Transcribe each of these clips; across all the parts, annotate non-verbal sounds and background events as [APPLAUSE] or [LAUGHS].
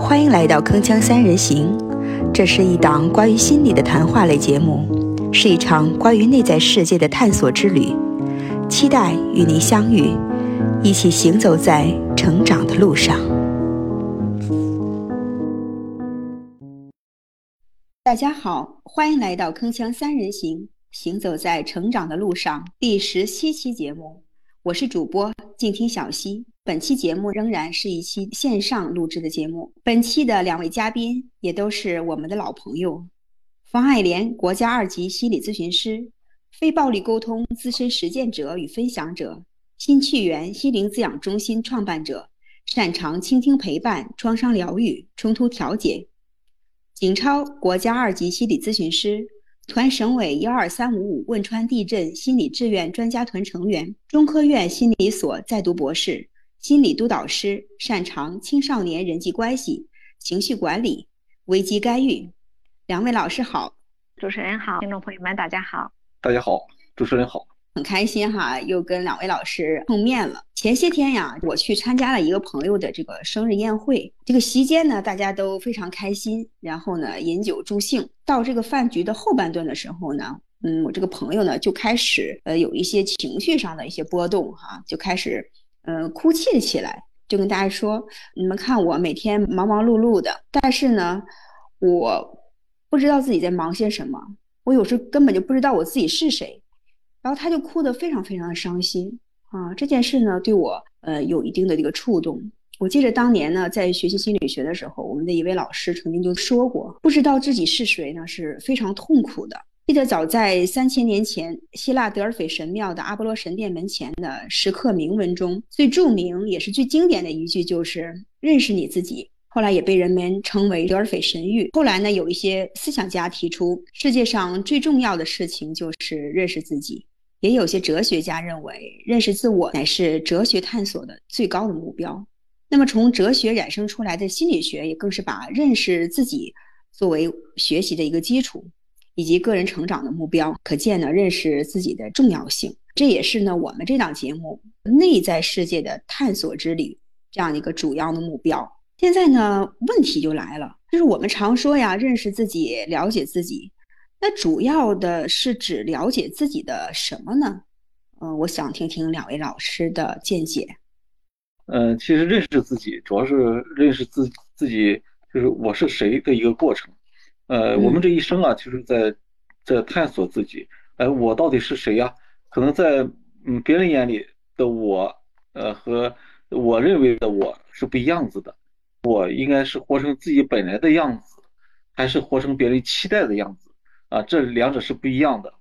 欢迎来到铿锵三人行，这是一档关于心理的谈话类节目，是一场关于内在世界的探索之旅。期待与您相遇，一起行走在成长的路上。大家好，欢迎来到铿锵三人行，行走在成长的路上第十七期节目。我是主播静听小溪。本期节目仍然是一期线上录制的节目。本期的两位嘉宾也都是我们的老朋友：方爱莲，国家二级心理咨询师，非暴力沟通资深实践者与分享者，新趣园心灵滋养中心创办者，擅长倾听陪伴、创伤疗愈、冲突调解；景超，国家二级心理咨询师。团省委幺二三五五汶川地震心理志愿专家团成员，中科院心理所在读博士，心理督导师，擅长青少年人际关系、情绪管理、危机干预。两位老师好，主持人好，听众朋友们大家好，大家好，主持人好。很开心哈，又跟两位老师碰面了。前些天呀，我去参加了一个朋友的这个生日宴会，这个席间呢，大家都非常开心，然后呢，饮酒助兴。到这个饭局的后半段的时候呢，嗯，我这个朋友呢就开始呃有一些情绪上的一些波动哈，就开始嗯哭泣了起来，就跟大家说：“你们看我每天忙忙碌碌的，但是呢，我不知道自己在忙些什么，我有时根本就不知道我自己是谁。”然后他就哭得非常非常的伤心啊！这件事呢，对我呃有一定的这个触动。我记得当年呢，在学习心理学的时候，我们的一位老师曾经就说过，不知道自己是谁呢，是非常痛苦的。记得早在三千年前，希腊德尔斐神庙的阿波罗神殿门前的石刻铭文中，最著名也是最经典的一句就是“认识你自己”。后来也被人们称为德尔斐神谕。后来呢，有一些思想家提出，世界上最重要的事情就是认识自己。也有些哲学家认为，认识自我乃是哲学探索的最高的目标。那么，从哲学衍生出来的心理学也更是把认识自己作为学习的一个基础，以及个人成长的目标。可见呢，认识自己的重要性。这也是呢，我们这档节目内在世界的探索之旅这样一个主要的目标。现在呢，问题就来了，就是我们常说呀，认识自己，了解自己。那主要的是指了解自己的什么呢？嗯，我想听听两位老师的见解。嗯，其实认识自己主要是认识自自己，就是我是谁的一个过程。呃，我们这一生啊，就是在在探索自己。哎，我到底是谁呀？可能在嗯别人眼里的我，呃和我认为的我是不一样子的。我应该是活成自己本来的样子，还是活成别人期待的样子？啊，这两者是不一样的。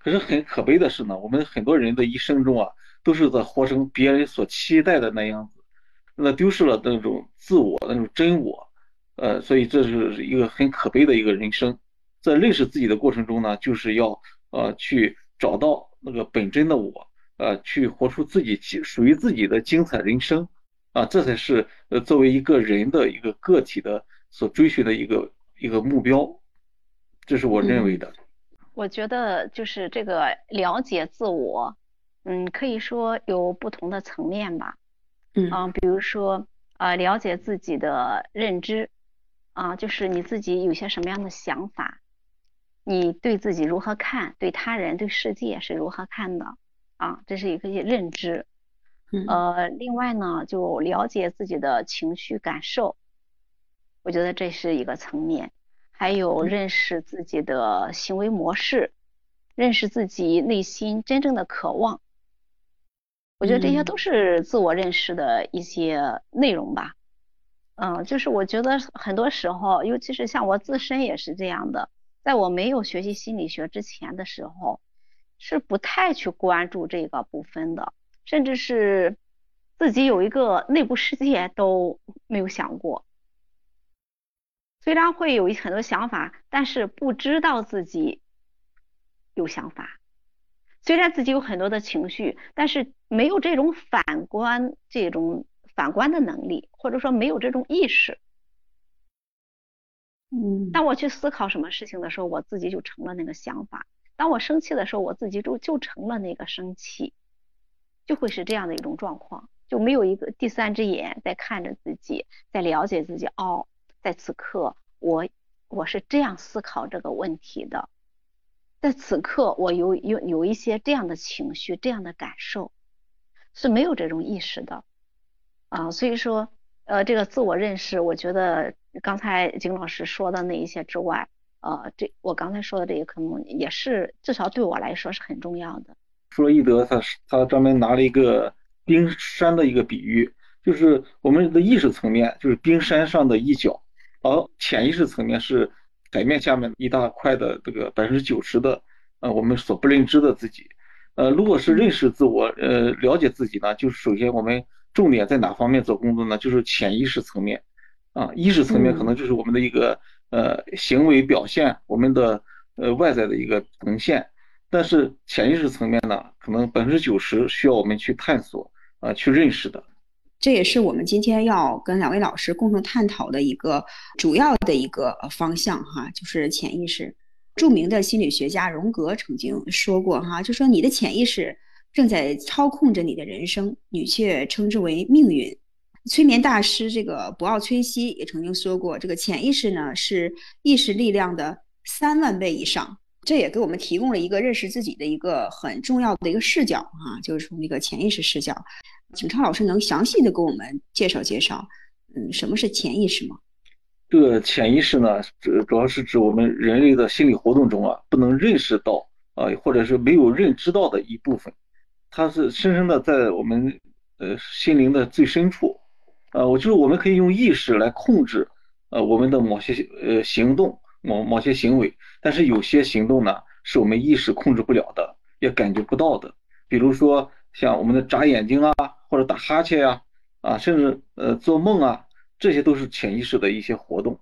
可是很可悲的是呢，我们很多人的一生中啊，都是在活成别人所期待的那样子，那丢失了那种自我、那种真我。呃，所以这是一个很可悲的一个人生。在认识自己的过程中呢，就是要呃去找到那个本真的我，呃，去活出自己属于自己的精彩人生。啊，这才是呃作为一个人的一个个体的所追寻的一个一个目标。这是我认为的。我觉得就是这个了解自我，嗯，可以说有不同的层面吧。嗯，比如说呃，了解自己的认知，啊，就是你自己有些什么样的想法，你对自己如何看，对他人、对世界是如何看的，啊，这是一个认知。呃，另外呢，就了解自己的情绪感受，我觉得这是一个层面。还有认识自己的行为模式，认识自己内心真正的渴望，我觉得这些都是自我认识的一些内容吧。嗯，就是我觉得很多时候，尤其是像我自身也是这样的，在我没有学习心理学之前的时候，是不太去关注这个部分的，甚至是自己有一个内部世界都没有想过。虽然会有很多想法，但是不知道自己有想法。虽然自己有很多的情绪，但是没有这种反观、这种反观的能力，或者说没有这种意识。嗯。当我去思考什么事情的时候，我自己就成了那个想法；当我生气的时候，我自己就就成了那个生气，就会是这样的一种状况，就没有一个第三只眼在看着自己，在了解自己。哦。在此刻我我是这样思考这个问题的，在此刻我有有有一些这样的情绪，这样的感受是没有这种意识的啊，所以说呃这个自我认识，我觉得刚才景老师说的那一些之外，呃这我刚才说的这个可能也是至少对我来说是很重要的。弗洛伊德他他专门拿了一个冰山的一个比喻，就是我们的意识层面就是冰山上的一角，而潜意识层面是海面下面一大块的这个百分之九十的呃我们所不认知的自己。呃，如果是认识自我，呃了解自己呢，就是首先我们重点在哪方面做工作呢？就是潜意识层面啊，意识层面可能就是我们的一个呃行为表现，我们的呃外在的一个呈现。但是潜意识层面呢，可能百分之九十需要我们去探索啊，去认识的。这也是我们今天要跟两位老师共同探讨的一个主要的一个方向哈，就是潜意识。著名的心理学家荣格曾经说过哈，就说你的潜意识正在操控着你的人生，你却称之为命运。催眠大师这个博奥崔西也曾经说过，这个潜意识呢是意识力量的三万倍以上。这也给我们提供了一个认识自己的一个很重要的一个视角啊，就是从那个潜意识视角。景超老师能详细的给我们介绍介绍，嗯，什么是潜意识吗？这个潜意识呢，主主要是指我们人类的心理活动中啊，不能认识到啊，或者是没有认知到的一部分，它是深深的在我们呃心灵的最深处，呃，我就是我们可以用意识来控制呃我们的某些呃行动。某某些行为，但是有些行动呢，是我们意识控制不了的，也感觉不到的。比如说像我们的眨眼睛啊，或者打哈欠呀，啊，甚至呃做梦啊，这些都是潜意识的一些活动。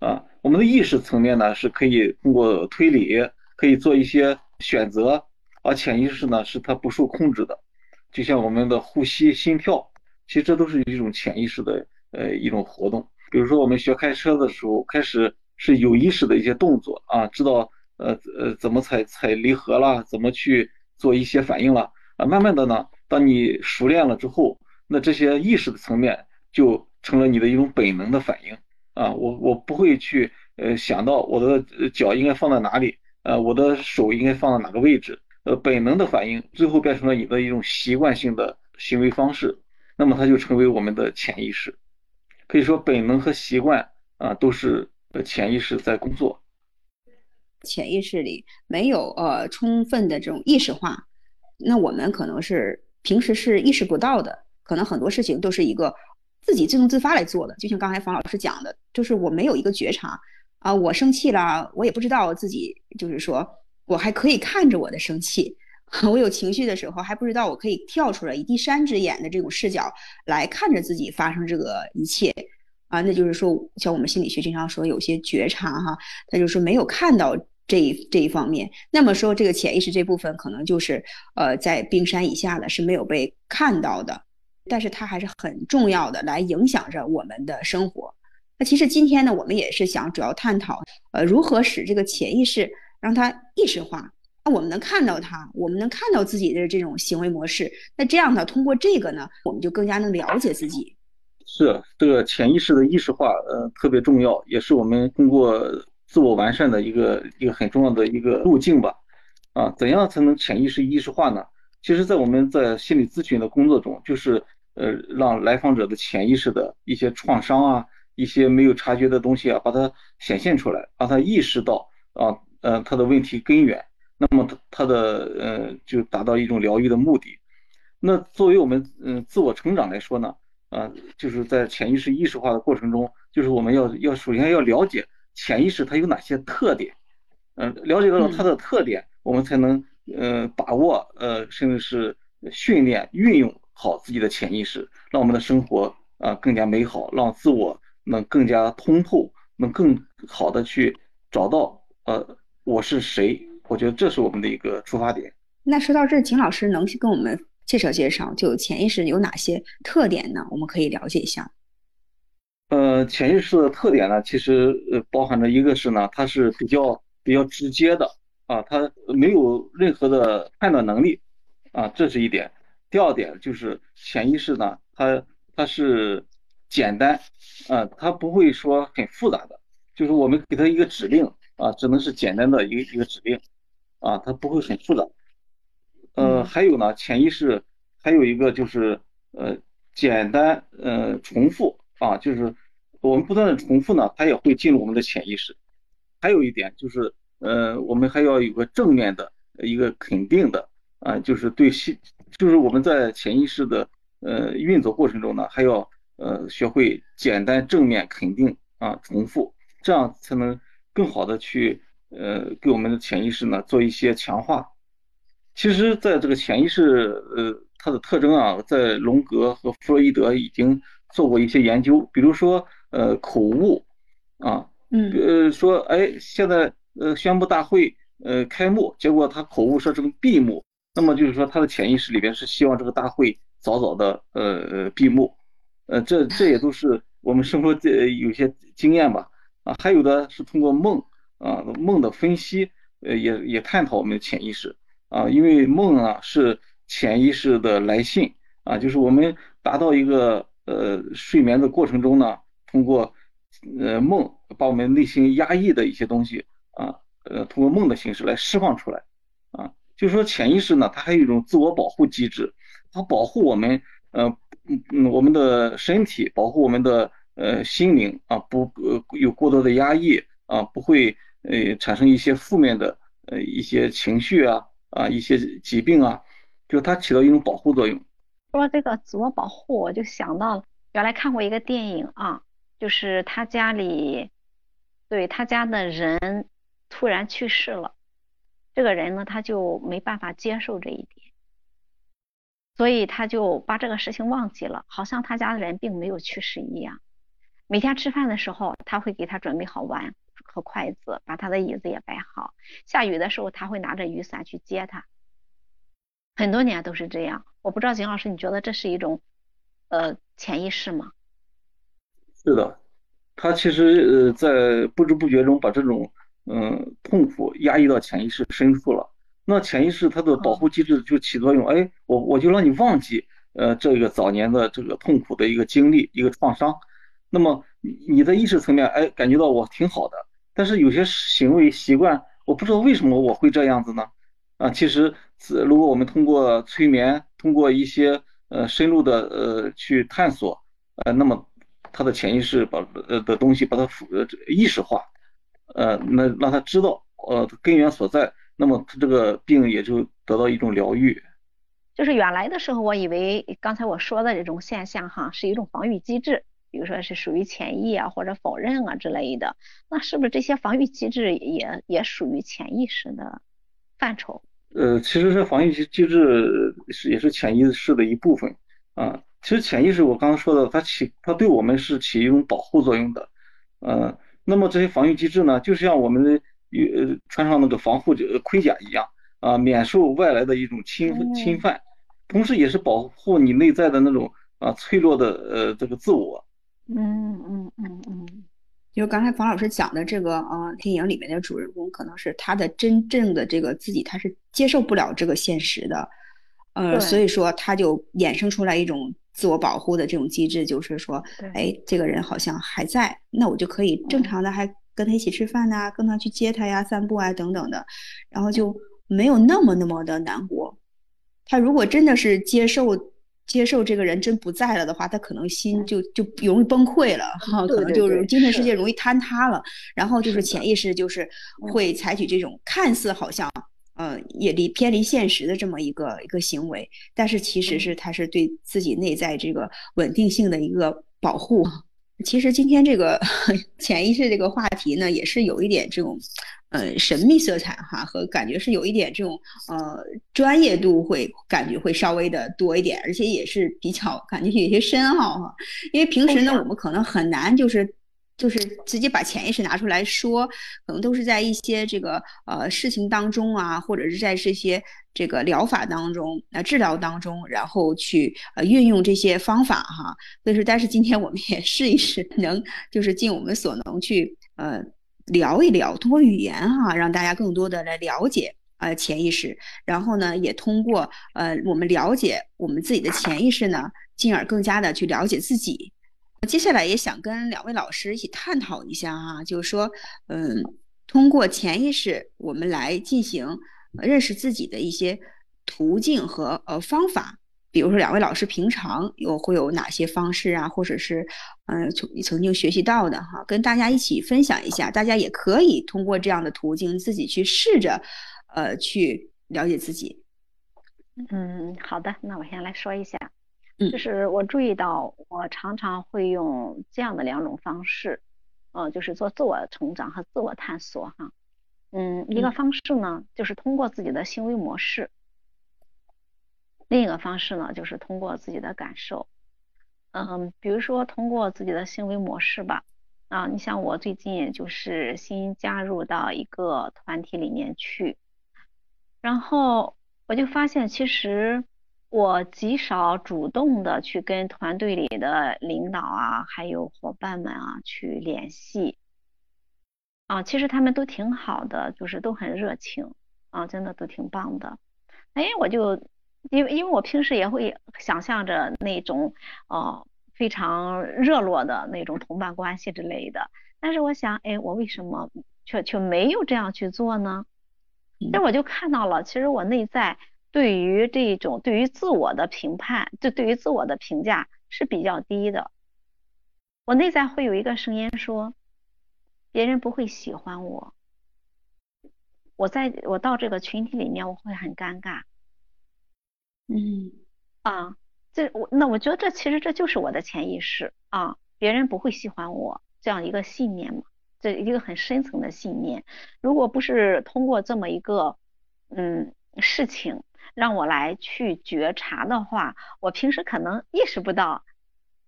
啊，我们的意识层面呢，是可以通过推理，可以做一些选择，而潜意识呢，是它不受控制的。就像我们的呼吸、心跳，其实这都是一种潜意识的呃一种活动。比如说我们学开车的时候，开始。是有意识的一些动作啊，知道呃呃怎么踩踩离合了，怎么去做一些反应了啊。慢慢的呢，当你熟练了之后，那这些意识的层面就成了你的一种本能的反应啊。我我不会去呃想到我的脚应该放在哪里，呃我的手应该放在哪个位置，呃本能的反应最后变成了你的一种习惯性的行为方式，那么它就成为我们的潜意识。可以说本能和习惯啊都是。呃，潜意识在工作，潜意识里没有呃充分的这种意识化，那我们可能是平时是意识不到的，可能很多事情都是一个自己自动自发来做的。就像刚才房老师讲的，就是我没有一个觉察啊，我生气了，我也不知道自己，就是说我还可以看着我的生气，[LAUGHS] 我有情绪的时候还不知道我可以跳出来，以第三只眼的这种视角来看着自己发生这个一切。啊，那就是说，像我们心理学经常说，有些觉察哈，他就是没有看到这一这一方面。那么说，这个潜意识这部分可能就是呃，在冰山以下的，是没有被看到的，但是它还是很重要的，来影响着我们的生活。那其实今天呢，我们也是想主要探讨，呃，如何使这个潜意识让它意识化，那我们能看到它，我们能看到自己的这种行为模式。那这样呢，通过这个呢，我们就更加能了解自己。是这个潜意识的意识化，呃，特别重要，也是我们通过自我完善的一个一个很重要的一个路径吧。啊，怎样才能潜意识意识化呢？其实，在我们在心理咨询的工作中，就是呃，让来访者的潜意识的一些创伤啊，一些没有察觉的东西啊，把它显现出来，让他意识到啊，呃，他的问题根源，那么他他的呃，就达到一种疗愈的目的。那作为我们嗯自我成长来说呢？啊，就是在潜意识意识化的过程中，就是我们要要首先要了解潜意识它有哪些特点，嗯，了解到了它的特点，我们才能嗯把握呃甚至是训练运用好自己的潜意识，让我们的生活啊更加美好，让自我能更加通透，能更好的去找到呃我是谁，我觉得这是我们的一个出发点。那说到这，秦老师能跟我们。介绍介绍，就潜意识有哪些特点呢？我们可以了解一下。呃，潜意识的特点呢，其实呃包含着一个是呢，它是比较比较直接的啊，它没有任何的判断能力啊，这是一点。第二点就是潜意识呢，它它是简单，啊，它不会说很复杂的，就是我们给它一个指令啊，只能是简单的一个一个指令，啊，它不会很复杂。呃，还有呢，潜意识还有一个就是呃简单呃重复啊，就是我们不断的重复呢，它也会进入我们的潜意识。还有一点就是呃，我们还要有个正面的一个肯定的啊，就是对心，就是我们在潜意识的呃运作过程中呢，还要呃学会简单正面肯定啊重复，这样才能更好的去呃给我们的潜意识呢做一些强化。其实，在这个潜意识，呃，它的特征啊，在荣格和弗洛伊德已经做过一些研究。比如说，呃，口误，啊，嗯，呃，说，哎，现在，呃，宣布大会，呃，开幕，结果他口误说成闭幕，那么就是说他的潜意识里边是希望这个大会早早的，呃，闭幕，呃，这这也都是我们生活这有些经验吧，啊，还有的是通过梦，啊，梦的分析，呃，也也探讨我们的潜意识。啊，因为梦啊是潜意识的来信啊，就是我们达到一个呃睡眠的过程中呢，通过呃梦把我们内心压抑的一些东西啊，呃通过梦的形式来释放出来啊，就是说潜意识呢，它还有一种自我保护机制，它保护我们呃嗯嗯我们的身体，保护我们的呃心灵啊，不呃有过多的压抑啊，不会呃产生一些负面的呃一些情绪啊。啊，一些疾病啊，就它起到一种保护作用。说这个自我保护，我就想到原来看过一个电影啊，就是他家里对他家的人突然去世了，这个人呢他就没办法接受这一点，所以他就把这个事情忘记了，好像他家的人并没有去世一样。每天吃饭的时候，他会给他准备好碗。和筷子，把他的椅子也摆好。下雨的时候，他会拿着雨伞去接他。很多年都是这样。我不知道景老师，你觉得这是一种呃潜意识吗？是的，他其实呃在不知不觉中把这种嗯痛苦压抑到潜意识深处了。那潜意识它的保护机制就起作用，哎，我我就让你忘记呃这个早年的这个痛苦的一个经历一个创伤。那么你的意识层面哎感觉到我挺好的。但是有些行为习惯，我不知道为什么我会这样子呢？啊，其实是如果我们通过催眠，通过一些呃深入的呃去探索，呃，那么他的潜意识把呃的东西把它呃意识化，呃，那让他知道呃根源所在，那么他这个病也就得到一种疗愈。就是原来的时候，我以为刚才我说的这种现象哈，是一种防御机制。比如说是属于潜意啊，或者否认啊之类的，那是不是这些防御机制也也属于潜意识的范畴？呃，其实这防御机机制是也是潜意识的一部分啊。其实潜意识我刚刚说的，它起它对我们是起一种保护作用的，呃，那么这些防御机制呢，就像我们的呃穿上那个防护盔甲一样啊，免受外来的一种侵侵犯，同时也是保护你内在的那种啊脆弱的呃这个自我。嗯嗯嗯嗯，就刚才房老师讲的这个，呃，电影里面的主人公可能是他的真正的这个自己，他是接受不了这个现实的，呃，所以说他就衍生出来一种自我保护的这种机制，就是说，哎，这个人好像还在，那我就可以正常的还跟他一起吃饭呐，跟他去接他呀、散步啊等等的，然后就没有那么那么的难过。他如果真的是接受。接受这个人真不在了的话，他可能心就就容易崩溃了哈，可能就是精神世界容易坍塌了。然后就是潜意识就是会采取这种看似好像呃也离偏离现实的这么一个一个行为，但是其实是他是对自己内在这个稳定性的一个保护。其实今天这个 [LAUGHS] 潜意识这个话题呢，也是有一点这种。呃，神秘色彩哈，和感觉是有一点这种呃专业度会感觉会稍微的多一点，而且也是比较感觉有些深奥哈。因为平时呢，我们可能很难就是就是直接把潜意识拿出来说，可能都是在一些这个呃事情当中啊，或者是在这些这个疗法当中、呃治疗当中，然后去呃运用这些方法哈。所以说，但是今天我们也试一试，能就是尽我们所能去呃。聊一聊，通过语言哈，让大家更多的来了解呃潜意识，然后呢，也通过呃我们了解我们自己的潜意识呢，进而更加的去了解自己。接下来也想跟两位老师一起探讨一下哈，就是说，嗯，通过潜意识，我们来进行认识自己的一些途径和呃方法。比如说，两位老师平常有会有哪些方式啊，或者是嗯从曾经学习到的哈，跟大家一起分享一下。大家也可以通过这样的途径自己去试着呃去了解自己。嗯，好的，那我先来说一下。嗯，就是我注意到，我常常会用这样的两种方式，呃，就是做自我成长和自我探索哈。嗯，一个方式呢，就是通过自己的行为模式；另一个方式呢，就是通过自己的感受。嗯，比如说通过自己的行为模式吧。啊，你像我最近就是新加入到一个团体里面去，然后我就发现其实。我极少主动的去跟团队里的领导啊，还有伙伴们啊去联系，啊，其实他们都挺好的，就是都很热情，啊，真的都挺棒的。哎，我就因为因为我平时也会想象着那种哦非常热络的那种同伴关系之类的，但是我想，哎，我为什么却却没有这样去做呢？那我就看到了，其实我内在。对于这种对于自我的评判，就对于自我的评价是比较低的。我内在会有一个声音说，别人不会喜欢我，我在我到这个群体里面我会很尴尬。嗯，啊，这我那我觉得这其实这就是我的潜意识啊，别人不会喜欢我这样一个信念嘛，这一个很深层的信念。如果不是通过这么一个嗯事情。让我来去觉察的话，我平时可能意识不到，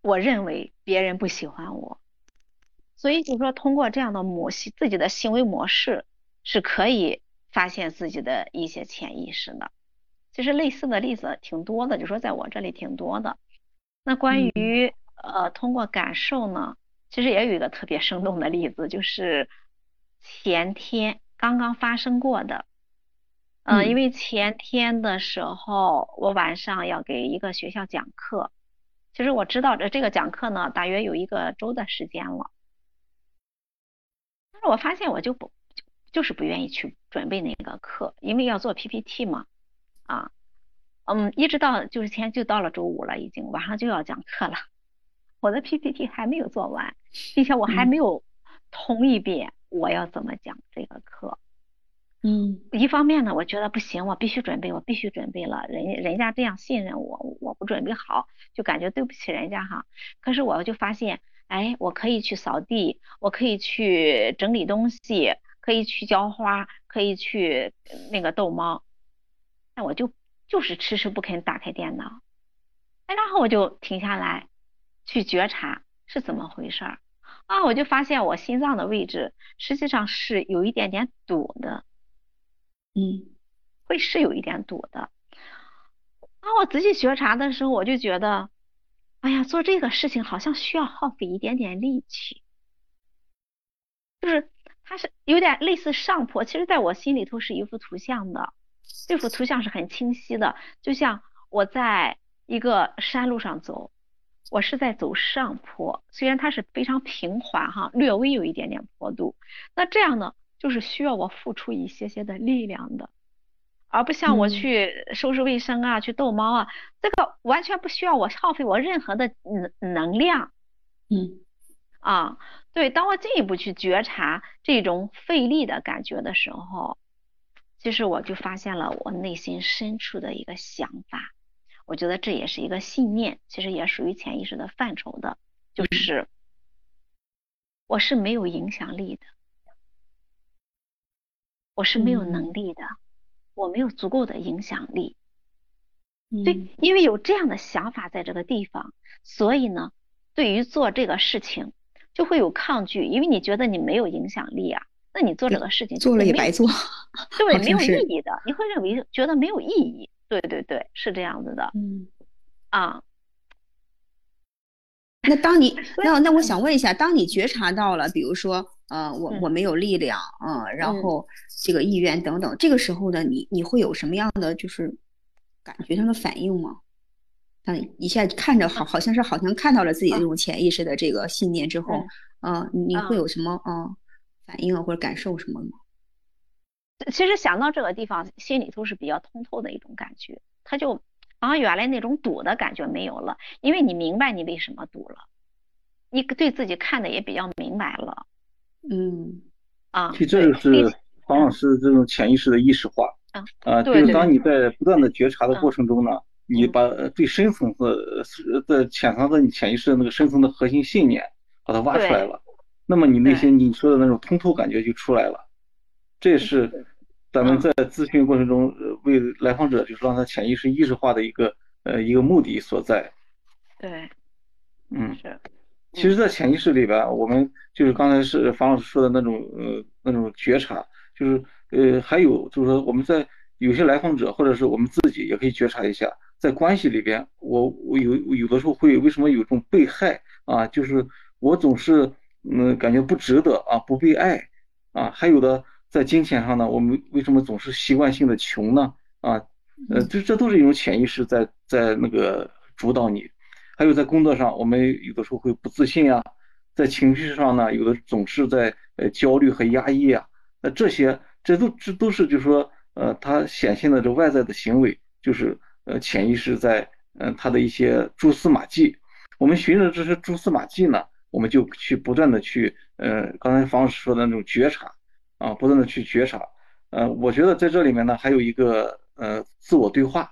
我认为别人不喜欢我，所以就是说，通过这样的模式，自己的行为模式是可以发现自己的一些潜意识的。其实类似的例子挺多的，就说在我这里挺多的。那关于呃通过感受呢，其实也有一个特别生动的例子，就是前天刚刚发生过的。嗯，因为前天的时候，我晚上要给一个学校讲课，其实我知道这这个讲课呢，大约有一个周的时间了，但是我发现我就不就是不愿意去准备那个课，因为要做 PPT 嘛，啊，嗯，一直到就是前就到了周五了，已经晚上就要讲课了，我的 PPT 还没有做完，并且我还没有通一遍我要怎么讲这个课。嗯，一方面呢，我觉得不行，我必须准备，我必须准备了。人人家这样信任我，我不准备好，就感觉对不起人家哈。可是我就发现，哎，我可以去扫地，我可以去整理东西，可以去浇花，可以去那个逗猫。那我就就是迟迟不肯打开电脑。哎，然后我就停下来，去觉察是怎么回事儿啊？我就发现我心脏的位置实际上是有一点点堵的。嗯，会是有一点堵的。啊，我仔细觉察的时候，我就觉得，哎呀，做这个事情好像需要耗费一点点力气，就是它是有点类似上坡。其实，在我心里头是一幅图像的，这幅图像是很清晰的，就像我在一个山路上走，我是在走上坡，虽然它是非常平缓哈，略微有一点点坡度。那这样呢？就是需要我付出一些些的力量的，而不像我去收拾卫生啊，去逗猫啊，这个完全不需要我耗费我任何的能能量。嗯，啊，对，当我进一步去觉察这种费力的感觉的时候，其实我就发现了我内心深处的一个想法，我觉得这也是一个信念，其实也属于潜意识的范畴的，就是我是没有影响力的。我是没有能力的，我没有足够的影响力。对，因为有这样的想法在这个地方，所以呢，对于做这个事情就会有抗拒，因为你觉得你没有影响力啊，那你做这个事情做了也白做，[LAUGHS] 对，[LAUGHS] 没有意义的，你会认为觉得没有意义。对对对，是这样子的。嗯，啊。那当你那那我想问一下，当你觉察到了，比如说，呃，我我没有力量，嗯，然后这个意愿等等，这个时候呢，你你会有什么样的就是感觉上的反应吗？嗯，一下看着好，好像是好像看到了自己这种潜意识的这个信念之后，嗯，你会有什么嗯反应啊或者感受什么吗？其实想到这个地方，心里头是比较通透的一种感觉，他就好像原来那种堵的感觉没有了，因为你明白你为什么堵了，你对自己看的也比较明白了，嗯，啊，其实这就是黄老师这种潜意识的意识化，啊，啊，就是当你在不断的觉察的过程中呢，你把最深层次的潜藏在你潜意识的那个深层的核心信念把它挖出来了，那么你那些你说的那种通透感觉就出来了，这是。咱们在咨询过程中，为来访者就是让他潜意识意识化的一个呃一个目的所在。对，嗯，是。其实，在潜意识里边，我们就是刚才是方老师说的那种呃那种觉察，就是呃还有就是说我们在有些来访者或者是我们自己也可以觉察一下，在关系里边，我我有有的时候会为什么有种被害啊？就是我总是嗯感觉不值得啊，不被爱啊，还有的。在金钱上呢，我们为什么总是习惯性的穷呢？啊，呃，这这都是一种潜意识在在那个主导你。还有在工作上，我们有的时候会不自信啊，在情绪上呢，有的总是在呃焦虑和压抑啊。那这些这都这都是就是说呃，它显现的这外在的行为，就是呃潜意识在嗯它的一些蛛丝马迹。我们循着这些蛛丝马迹呢，我们就去不断的去呃刚才方老师说的那种觉察。啊，不断的去觉察，呃，我觉得在这里面呢，还有一个呃自我对话，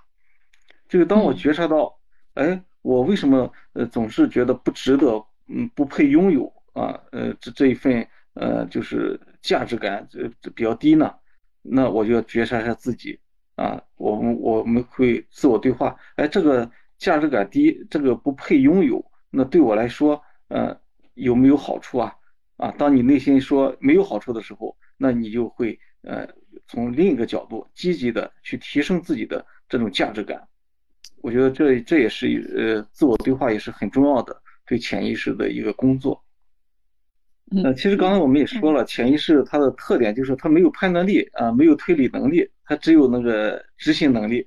就是当我觉察到，哎，我为什么呃总是觉得不值得，嗯，不配拥有啊，呃，这这一份呃就是价值感这这比较低呢，那我就要觉察一下自己啊，我们我们会自我对话，哎，这个价值感低，这个不配拥有，那对我来说，呃，有没有好处啊？啊，当你内心说没有好处的时候。那你就会呃从另一个角度积极的去提升自己的这种价值感，我觉得这这也是呃自我对话也是很重要的对潜意识的一个工作。呃，其实刚才我们也说了，潜意识它的特点就是它没有判断力啊，没有推理能力，它只有那个执行能力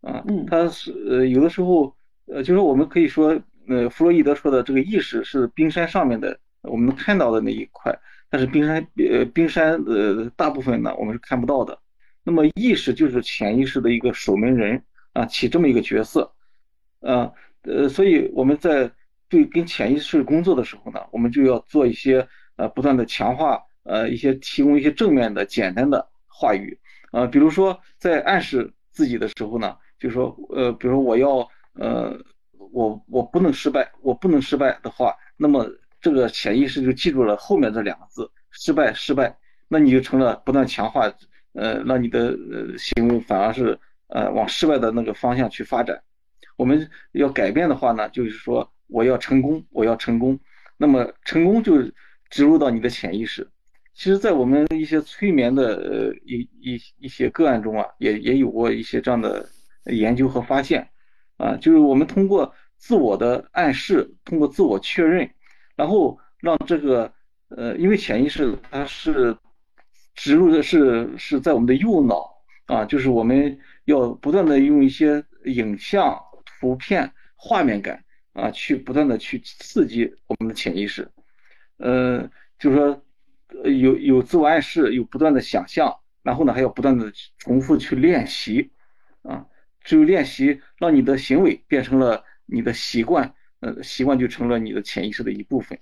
啊。它是呃有的时候呃就是我们可以说呃弗洛伊德说的这个意识是冰山上面的我们能看到的那一块。但是冰山，呃，冰山，呃，大部分呢我们是看不到的。那么意识就是潜意识的一个守门人啊，起这么一个角色，呃，呃，所以我们在对跟潜意识工作的时候呢，我们就要做一些呃不断的强化，呃，一些提供一些正面的简单的话语，呃，比如说在暗示自己的时候呢，就说，呃，比如说我要，呃，我我不能失败，我不能失败的话，那么。这个潜意识就记住了后面这两个字“失败”，失败，那你就成了不断强化，呃，让你的呃行为反而是呃往失败的那个方向去发展。我们要改变的话呢，就是说我要成功，我要成功。那么成功就植入到你的潜意识。其实，在我们一些催眠的呃一一一些个案中啊，也也有过一些这样的研究和发现啊，就是我们通过自我的暗示，通过自我确认。然后让这个呃，因为潜意识它是植入的是是在我们的右脑啊，就是我们要不断的用一些影像、图片、画面感啊，去不断的去刺激我们的潜意识，呃，就是说有有自我暗示，有不断的想象，然后呢还要不断的重复去练习啊，只有练习，让你的行为变成了你的习惯。呃，习惯就成了你的潜意识的一部分。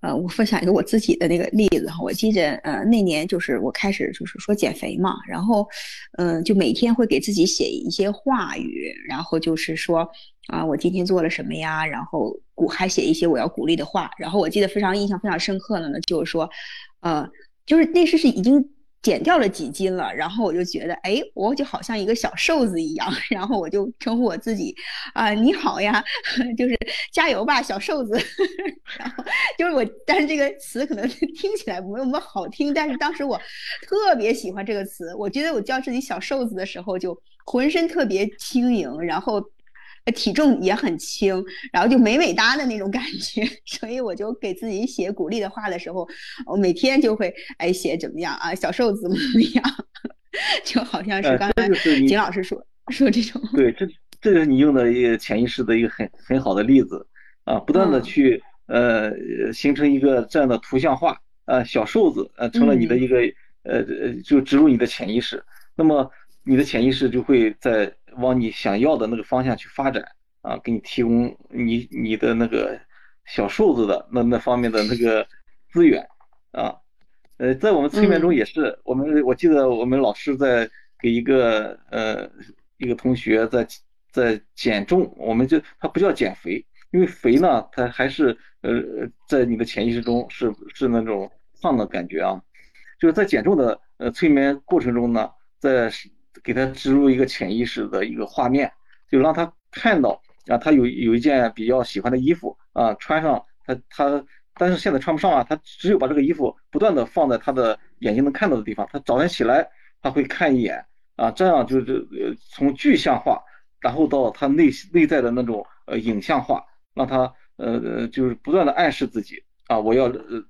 呃，我分享一个我自己的那个例子哈，我记着呃那年就是我开始就是说减肥嘛，然后嗯就每天会给自己写一些话语，然后就是说啊我今天做了什么呀，然后鼓还写一些我要鼓励的话，然后我记得非常印象非常深刻的呢，就是说呃就是那时是已经。减掉了几斤了，然后我就觉得，哎，我就好像一个小瘦子一样，[LAUGHS] 然后我就称呼我自己，啊，你好呀，[LAUGHS] 就是加油吧，小瘦子。[LAUGHS] 然后就是我，但是这个词可能听起来没有那么好听，但是当时我特别喜欢这个词，我觉得我叫自己小瘦子的时候，就浑身特别轻盈，然后。体重也很轻，然后就美美哒的那种感觉，[LAUGHS] 所以我就给自己写鼓励的话的时候，我每天就会哎写怎么样啊，小瘦子怎么怎么样，[LAUGHS] 就好像是刚才景老师说说这种。对，这这是你用的一个潜意识的一个很很好的例子啊，不断的去呃形成一个这样的图像化，呃小瘦子呃成了你的一个呃呃就植入你的潜意识，那么你的潜意识就会在往你想要的那个方向去发展啊，给你提供你你的那个小瘦子的那那方面的那个资源啊，呃在我们催眠中也是，我们我记得我们老师在给一个呃一个同学在。在减重，我们就他不叫减肥，因为肥呢，它还是呃在你的潜意识中是是那种胖的感觉啊，就是在减重的呃催眠过程中呢，在给他植入一个潜意识的一个画面，就让他看到啊，他有有一件比较喜欢的衣服啊，穿上他他，但是现在穿不上啊，他只有把这个衣服不断的放在他的眼睛能看到的地方，他早晨起来他会看一眼啊，这样就是呃从具象化。然后到他内内在的那种呃影像化，让他呃呃就是不断的暗示自己啊，我要呃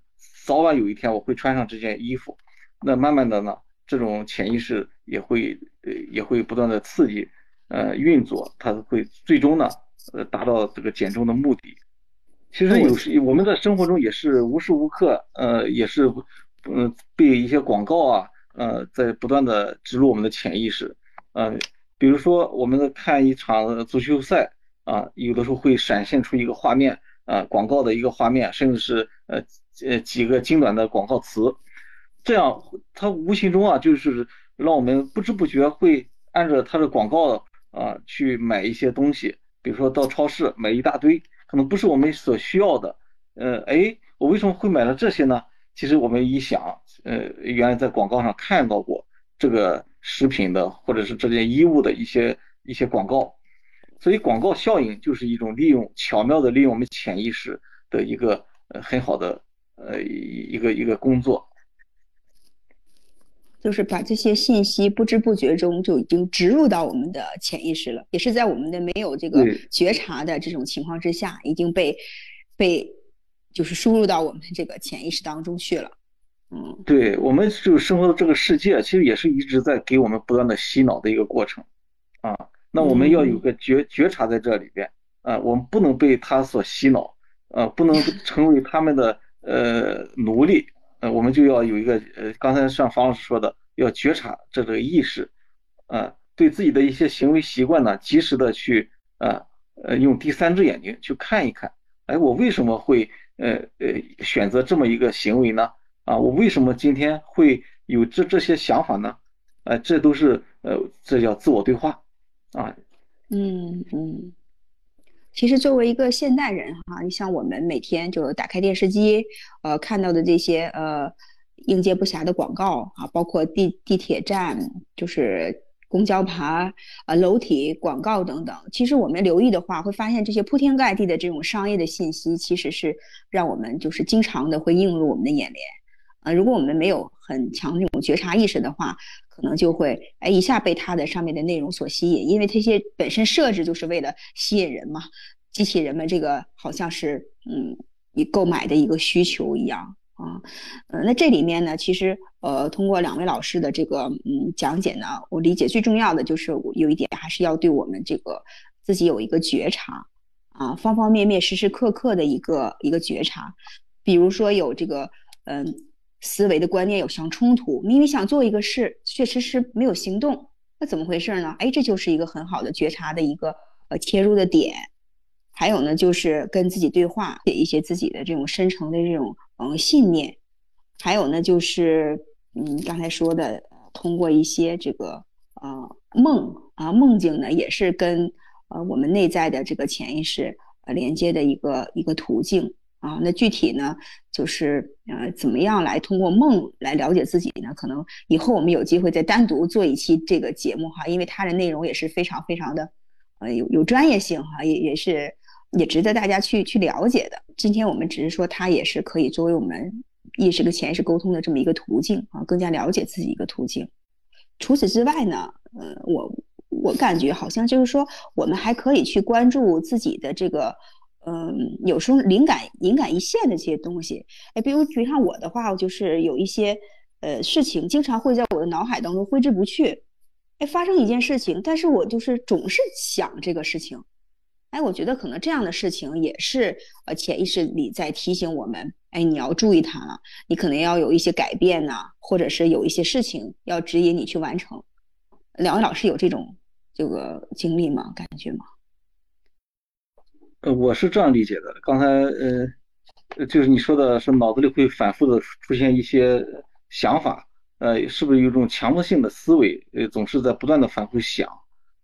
早晚有一天我会穿上这件衣服，那慢慢的呢，这种潜意识也会呃也会不断的刺激呃运作，它会最终呢呃达到这个减重的目的。其实有时我们在生活中也是无时无刻呃也是嗯被一些广告啊呃在不断的植入我们的潜意识呃。比如说，我们在看一场足球赛啊，有的时候会闪现出一个画面啊，广告的一个画面，甚至是呃呃几个精短的广告词，这样它无形中啊，就是让我们不知不觉会按照它的广告啊去买一些东西。比如说到超市买一大堆，可能不是我们所需要的。呃，哎，我为什么会买了这些呢？其实我们一想，呃，原来在广告上看到过这个。食品的或者是这件衣物的一些一些广告，所以广告效应就是一种利用巧妙的利用我们潜意识的一个呃很好的呃一个一个工作，就是把这些信息不知不觉中就已经植入到我们的潜意识了，也是在我们的没有这个觉察的这种情况之下，已经被被就是输入到我们这个潜意识当中去了。嗯，对我们就生活的这个世界，其实也是一直在给我们不断的洗脑的一个过程，啊，那我们要有个觉觉察在这里边，啊，我们不能被他所洗脑，啊，不能 [LAUGHS] 成为他们的呃奴隶，我们就要有一个呃，刚才像方老师说的，要觉察这个意识，啊，对自己的一些行为习惯呢，及时的去啊呃用第三只眼睛去看一看，哎，我为什么会呃呃选择这么一个行为呢？啊，我为什么今天会有这这些想法呢？呃，这都是呃，这叫自我对话啊。嗯嗯，其实作为一个现代人哈，你像我们每天就打开电视机，呃，看到的这些呃应接不暇的广告啊，包括地地铁站，就是公交牌啊、楼体广告等等。其实我们留意的话，会发现这些铺天盖地的这种商业的信息，其实是让我们就是经常的会映入我们的眼帘。啊，如果我们没有很强的这种觉察意识的话，可能就会哎一下被它的上面的内容所吸引，因为这些本身设置就是为了吸引人嘛，激起人们这个好像是嗯你购买的一个需求一样啊。呃，那这里面呢，其实呃通过两位老师的这个嗯讲解呢，我理解最重要的就是我有一点还是要对我们这个自己有一个觉察啊，方方面面时时刻刻的一个一个觉察，比如说有这个嗯。思维的观念有相冲突，明明想做一个事，确实是没有行动，那怎么回事呢？哎，这就是一个很好的觉察的一个呃切入的点。还有呢，就是跟自己对话，写一些自己的这种深层的这种嗯信念。还有呢，就是嗯刚才说的，通过一些这个呃梦啊梦境呢，也是跟呃我们内在的这个潜意识呃连接的一个一个途径。啊，那具体呢，就是呃，怎么样来通过梦来了解自己呢？可能以后我们有机会再单独做一期这个节目哈，因为它的内容也是非常非常的，呃，有有专业性哈，也也是也值得大家去去了解的。今天我们只是说它也是可以作为我们意识跟潜意识沟通的这么一个途径啊，更加了解自己一个途径。除此之外呢，呃，我我感觉好像就是说，我们还可以去关注自己的这个。嗯，有时候灵感灵感一现的这些东西，哎，比如就像我的话，就是有一些呃事情，经常会在我的脑海当中挥之不去，哎，发生一件事情，但是我就是总是想这个事情。哎，我觉得可能这样的事情也是呃潜意识里在提醒我们，哎，你要注意它了，你可能要有一些改变呐，或者是有一些事情要指引你去完成。两位老师有这种这个经历吗？感觉吗？呃，我是这样理解的。刚才呃，就是你说的是脑子里会反复的出现一些想法，呃，是不是有一种强迫性的思维？呃，总是在不断的反复想。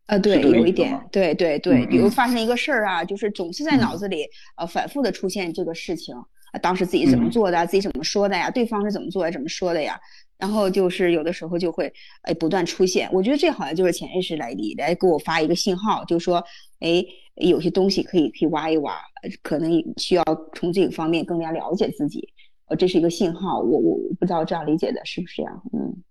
呃，对，有一点，对对对，比如发生一个事儿啊，就是总是在脑子里呃反复的出现这个事情，当时自己怎么做的，自己怎么说的呀，对方是怎么做的，怎么说的呀？然后就是有的时候就会哎不断出现，我觉得这好像就是潜意识来里来给我发一个信号，就说哎有些东西可以可以挖一挖，可能需要从这个方面更加了解自己，呃这是一个信号，我我不知道这样理解的是不是这样？嗯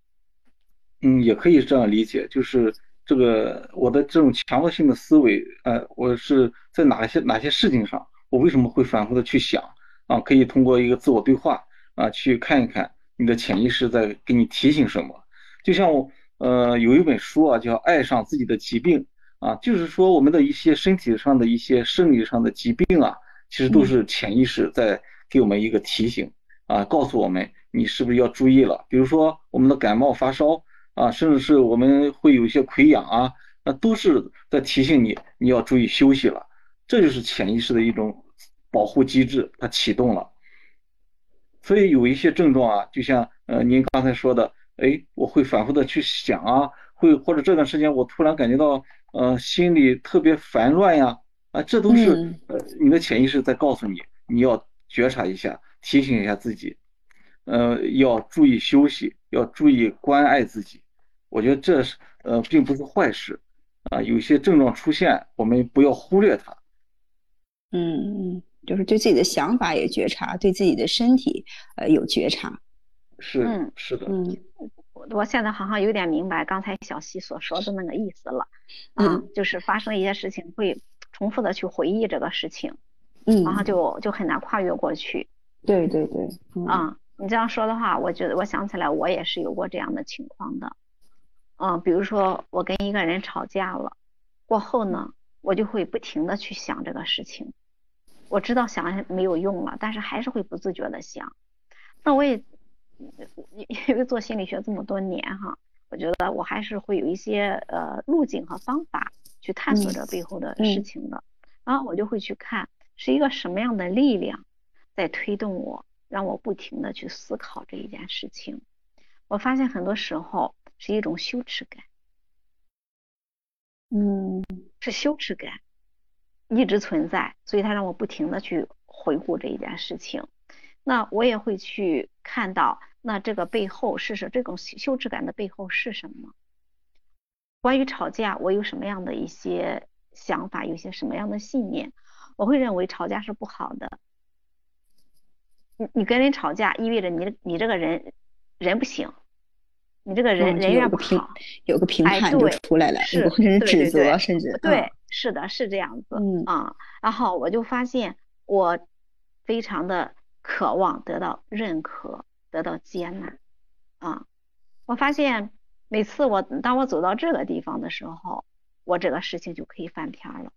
嗯，也可以这样理解，就是这个我的这种强迫性的思维，呃，我是在哪些哪些事情上，我为什么会反复的去想啊？可以通过一个自我对话啊去看一看。你的潜意识在给你提醒什么？就像我，呃，有一本书啊，叫《爱上自己的疾病》啊，就是说我们的一些身体上的一些生理上的疾病啊，其实都是潜意识在给我们一个提醒啊，告诉我们你是不是要注意了。比如说我们的感冒发烧啊，甚至是我们会有一些溃疡啊，那都是在提醒你你要注意休息了。这就是潜意识的一种保护机制，它启动了。所以有一些症状啊，就像呃您刚才说的，哎，我会反复的去想啊，会或者这段时间我突然感觉到呃心里特别烦乱呀，啊，这都是呃你的潜意识在告诉你，你要觉察一下，提醒一下自己，呃，要注意休息，要注意关爱自己。我觉得这是呃并不是坏事啊，有些症状出现，我们不要忽略它。嗯嗯。就是对自己的想法也觉察，对自己的身体呃有觉察，是是的，嗯，我现在好像有点明白刚才小溪所说的那个意思了，啊，就是发生一些事情会重复的去回忆这个事情，嗯，然后。就就很难跨越过去，对对对，啊，你这样说的话，我觉得我想起来我也是有过这样的情况的，嗯，比如说我跟一个人吵架了，过后呢，我就会不停的去想这个事情。我知道想没有用了，但是还是会不自觉的想。那我也因为做心理学这么多年哈，我觉得我还是会有一些呃路径和方法去探索这背后的事情的。然后我就会去看是一个什么样的力量在推动我，让我不停的去思考这一件事情。我发现很多时候是一种羞耻感，嗯，是羞耻感。一直存在，所以他让我不停的去回顾这一件事情。那我也会去看到，那这个背后是什这种羞耻感的背后是什么？关于吵架，我有什么样的一些想法，有些什么样的信念？我会认为吵架是不好的。你你跟人吵架，意味着你你这个人人不行，你这个人人缘不好，有个评判就出来了，是指责，甚至对。是的，是这样子，嗯啊，然后我就发现我非常的渴望得到认可，得到接纳，啊，我发现每次我当我走到这个地方的时候，我这个事情就可以翻篇了，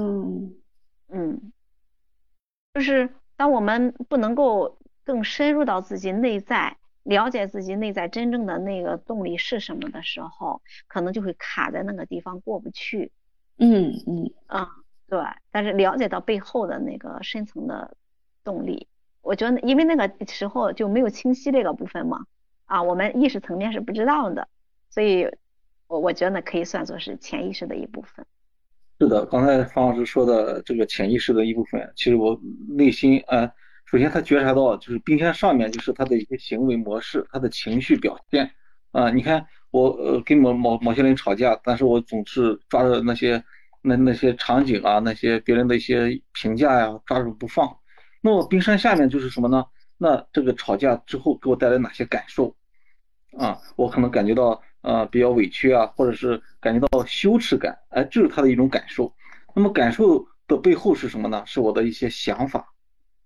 嗯嗯，就是当我们不能够更深入到自己内在。了解自己内在真正的那个动力是什么的时候，可能就会卡在那个地方过不去。嗯嗯啊，对，但是了解到背后的那个深层的动力，我觉得因为那个时候就没有清晰这个部分嘛，啊，我们意识层面是不知道的，所以我我觉得可以算作是潜意识的一部分。是的，刚才方老师说的这个潜意识的一部分，其实我内心啊，首先他觉察到就是冰山上面就是他的一些行为模式，他的情绪表现啊，你看。我呃跟某某某些人吵架，但是我总是抓着那些那那些场景啊，那些别人的一些评价呀，抓住不放。那么冰山下面就是什么呢？那这个吵架之后给我带来哪些感受？啊，我可能感觉到呃比较委屈啊，或者是感觉到羞耻感，哎，这是他的一种感受。那么感受的背后是什么呢？是我的一些想法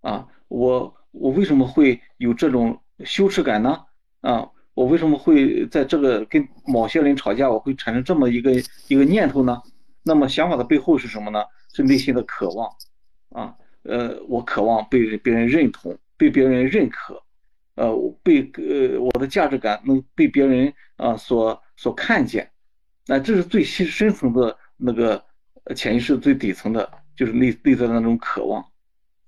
啊，我我为什么会有这种羞耻感呢？啊？我为什么会在这个跟某些人吵架，我会产生这么一个一个念头呢？那么想法的背后是什么呢？是内心的渴望啊，呃，我渴望被别人认同，被别人认可，呃，被呃我的价值感能被别人啊所所看见，那这是最深深层的那个潜意识最底层的，就是内内在的那种渴望，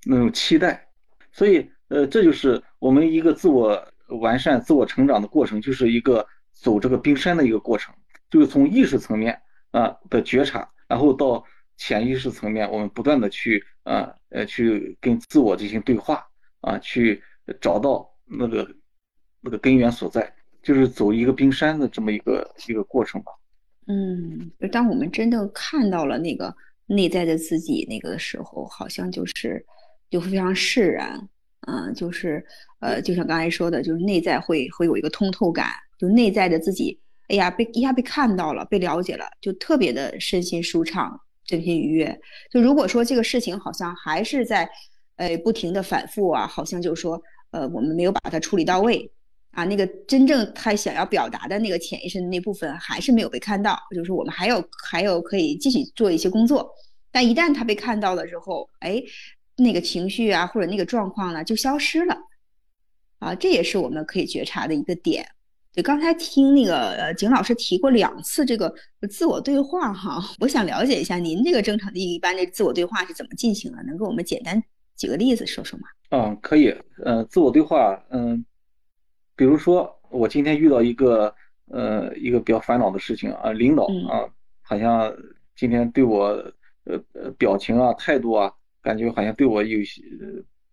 那种期待，所以呃，这就是我们一个自我。完善自我成长的过程，就是一个走这个冰山的一个过程，就是从意识层面啊的觉察，然后到潜意识层面，我们不断的去啊呃去跟自我进行对话啊，去找到那个那个根源所在，就是走一个冰山的这么一个一个过程吧。嗯，当我们真正看到了那个内在的自己那个的时候，好像就是就非常释然。嗯，就是，呃，就像刚才说的，就是内在会会有一个通透感，就内在的自己，哎呀，被一下被看到了，被了解了，就特别的身心舒畅，身心愉悦。就如果说这个事情好像还是在，呃，不停的反复啊，好像就是说，呃，我们没有把它处理到位，啊，那个真正他想要表达的那个潜意识的那部分还是没有被看到，就是我们还有还有可以继续做一些工作，但一旦他被看到了之后，哎。那个情绪啊，或者那个状况呢，就消失了，啊，这也是我们可以觉察的一个点。对刚才听那个呃景老师提过两次这个自我对话哈，[LAUGHS] 我想了解一下您这个正常的一般的自我对话是怎么进行的？能给我们简单举个例子说说吗？嗯，可以。呃，自我对话，嗯，比如说我今天遇到一个呃一个比较烦恼的事情啊，领导啊，好像今天对我呃呃表情啊态度啊。感觉好像对我有些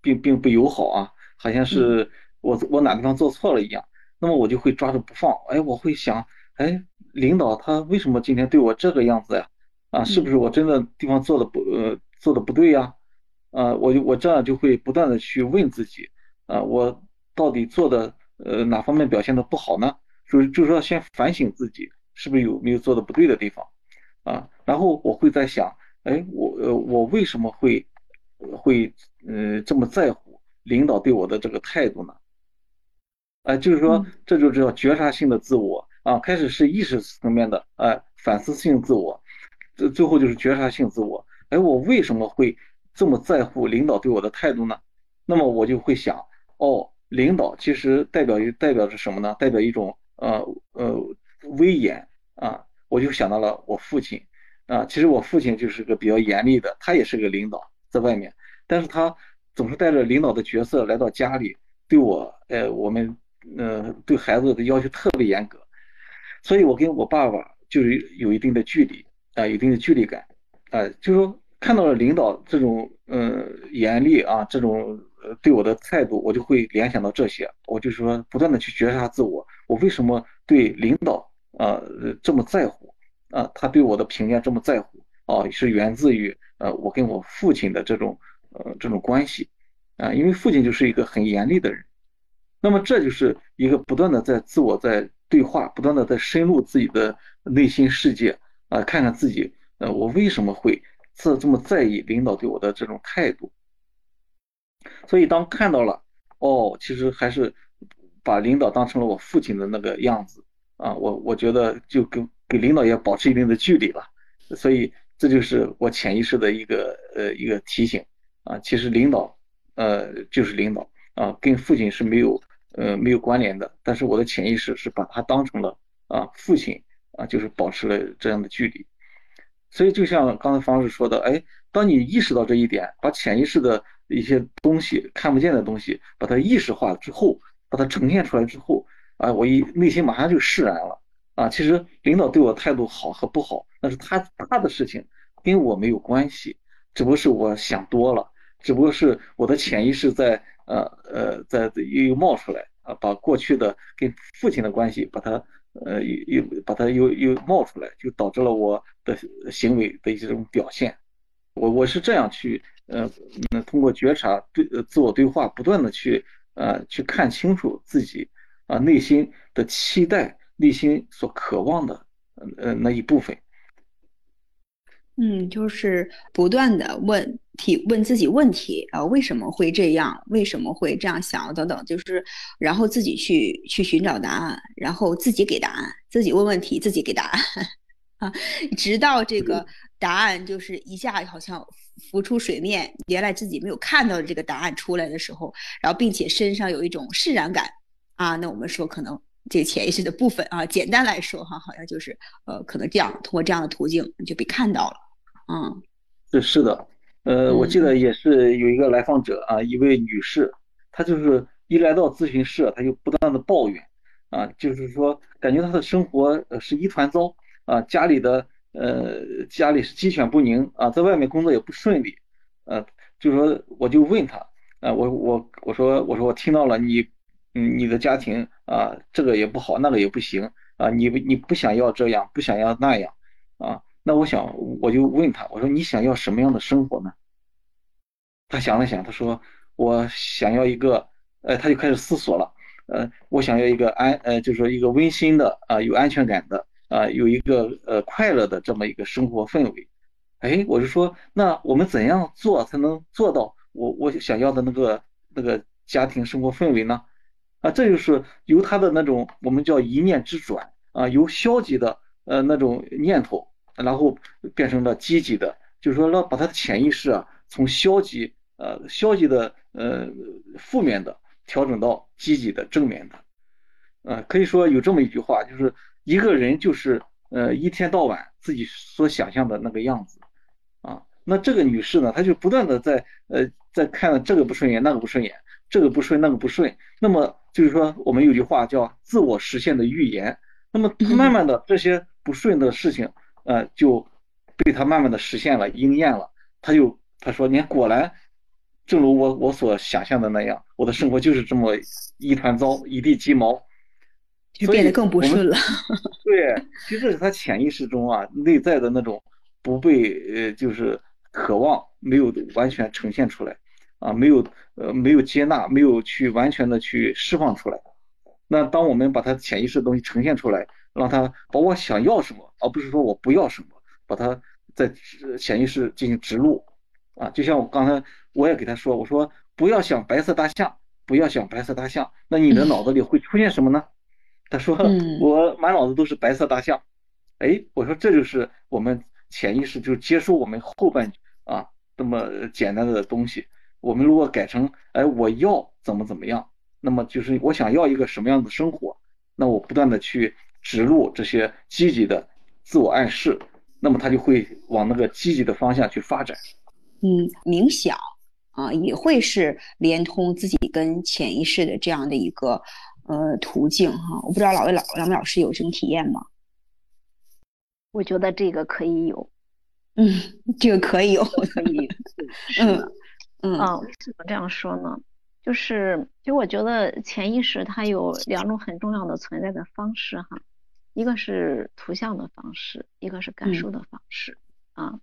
并并不友好啊，好像是我我哪地方做错了一样，那么我就会抓着不放。哎，我会想，哎，领导他为什么今天对我这个样子呀？啊，是不是我真的地方做的不呃做的不对呀？啊，我就我这样就会不断的去问自己，啊，我到底做的呃哪方面表现的不好呢？就是就是说先反省自己是不是有没有做的不对的地方，啊，然后我会在想，哎，我呃我为什么会？会呃这么在乎领导对我的这个态度呢？哎，就是说这就叫觉察性的自我啊，开始是意识层面的哎反思性自我，最最后就是觉察性自我。哎，我为什么会这么在乎领导对我的态度呢？那么我就会想，哦，领导其实代表于代表着什么呢？代表一种呃呃威严啊，我就想到了我父亲啊，其实我父亲就是个比较严厉的，他也是个领导。在外面，但是他总是带着领导的角色来到家里，对我，呃，我们，呃，对孩子的要求特别严格，所以我跟我爸爸就是有一定的距离，啊，有一定的距离感，啊，就说看到了领导这种，呃，严厉啊，这种对我的态度，我就会联想到这些，我就是说不断的去觉察自我，我为什么对领导啊这么在乎，啊，他对我的评价这么在乎。哦，是源自于呃，我跟我父亲的这种呃这种关系啊，因为父亲就是一个很严厉的人，那么这就是一个不断的在自我在对话，不断的在深入自己的内心世界啊，看看自己呃，我为什么会这这么在意领导对我的这种态度？所以当看到了哦，其实还是把领导当成了我父亲的那个样子啊，我我觉得就跟给领导也保持一定的距离了，所以。这就是我潜意识的一个呃一个提醒啊，其实领导呃就是领导啊，跟父亲是没有呃没有关联的，但是我的潜意识是把他当成了啊父亲啊，就是保持了这样的距离。所以就像刚才方老师说的，哎，当你意识到这一点，把潜意识的一些东西看不见的东西，把它意识化之后，把它呈现出来之后，啊，我一内心马上就释然了。啊，其实领导对我态度好和不好，那是他他的事情，跟我没有关系，只不过是我想多了，只不过是我的潜意识在呃呃在又又冒出来啊，把过去的跟父亲的关系，把它呃又又把它又又冒出来，就导致了我的行为的一种表现。我我是这样去呃通过觉察对自我对话，不断的去呃去看清楚自己啊内心的期待。内心所渴望的，呃，那一部分。嗯，就是不断的问提问自己问题啊，为什么会这样？为什么会这样想？等等，就是然后自己去去寻找答案，然后自己给答案，自己问问题，自己给答案 [LAUGHS] 啊，直到这个答案就是一下好像浮出水面，原来自己没有看到的这个答案出来的时候，然后并且身上有一种释然感啊，那我们说可能这潜意识的部分啊，简单来说哈，好像就是呃，可能这样通过这样的途径就被看到了。嗯，是是的，呃，我记得也是有一个来访者啊，一位女士，她就是一来到咨询室，她就不断的抱怨，啊，就是说感觉她的生活是一团糟啊，家里的呃家里是鸡犬不宁啊，在外面工作也不顺利，呃，就说我就问她，啊，我我我说我说我听到了你，你的家庭啊，这个也不好，那个也不行啊，你你不想要这样，不想要那样啊。那我想，我就问他，我说你想要什么样的生活呢？他想了想，他说我想要一个，呃，他就开始思索了，呃，我想要一个安，呃，就是说一个温馨的，啊，有安全感的，啊，有一个呃快乐的这么一个生活氛围。哎，我就说，那我们怎样做才能做到我我想要的那个那个家庭生活氛围呢？啊，这就是由他的那种我们叫一念之转啊，由消极的呃那种念头。然后变成了积极的，就是说让把他的潜意识啊从消极呃消极的呃负面的调整到积极的正面的，呃可以说有这么一句话，就是一个人就是呃一天到晚自己所想象的那个样子啊。那这个女士呢，她就不断的在呃在看这个不顺眼那个不顺眼，这个不顺那个不顺，那么就是说我们有句话叫自我实现的预言，那么慢慢的这些不顺的事情。呃，就被他慢慢的实现了，应验了。他就他说，你看，果然，正如我我所想象的那样，我的生活就是这么一团糟，一地鸡毛，就变得更不顺了。对，其实这是他潜意识中啊内在的那种不被呃，就是渴望没有完全呈现出来啊，没有呃没有接纳，没有去完全的去释放出来。那当我们把他潜意识的东西呈现出来。让他把我想要什么，而不是说我不要什么，把它在潜意识进行植入啊。就像我刚才我也给他说，我说不要想白色大象，不要想白色大象，那你的脑子里会出现什么呢？[LAUGHS] 他说我满脑子都是白色大象。哎，我说这就是我们潜意识就接收我们后半啊这么简单的东西。我们如果改成哎我要怎么怎么样，那么就是我想要一个什么样的生活，那我不断的去。植入这些积极的自我暗示，那么他就会往那个积极的方向去发展。嗯，冥想啊，也会是连通自己跟潜意识的这样的一个呃途径哈。我不知道老魏老两位老师有这种体验吗？我觉得这个可以有。嗯，这个可以有，可以。[LAUGHS] 嗯嗯啊，为什么这样说呢？就是，其实我觉得潜意识它有两种很重要的存在的方式哈。一个是图像的方式，一个是感受的方式啊。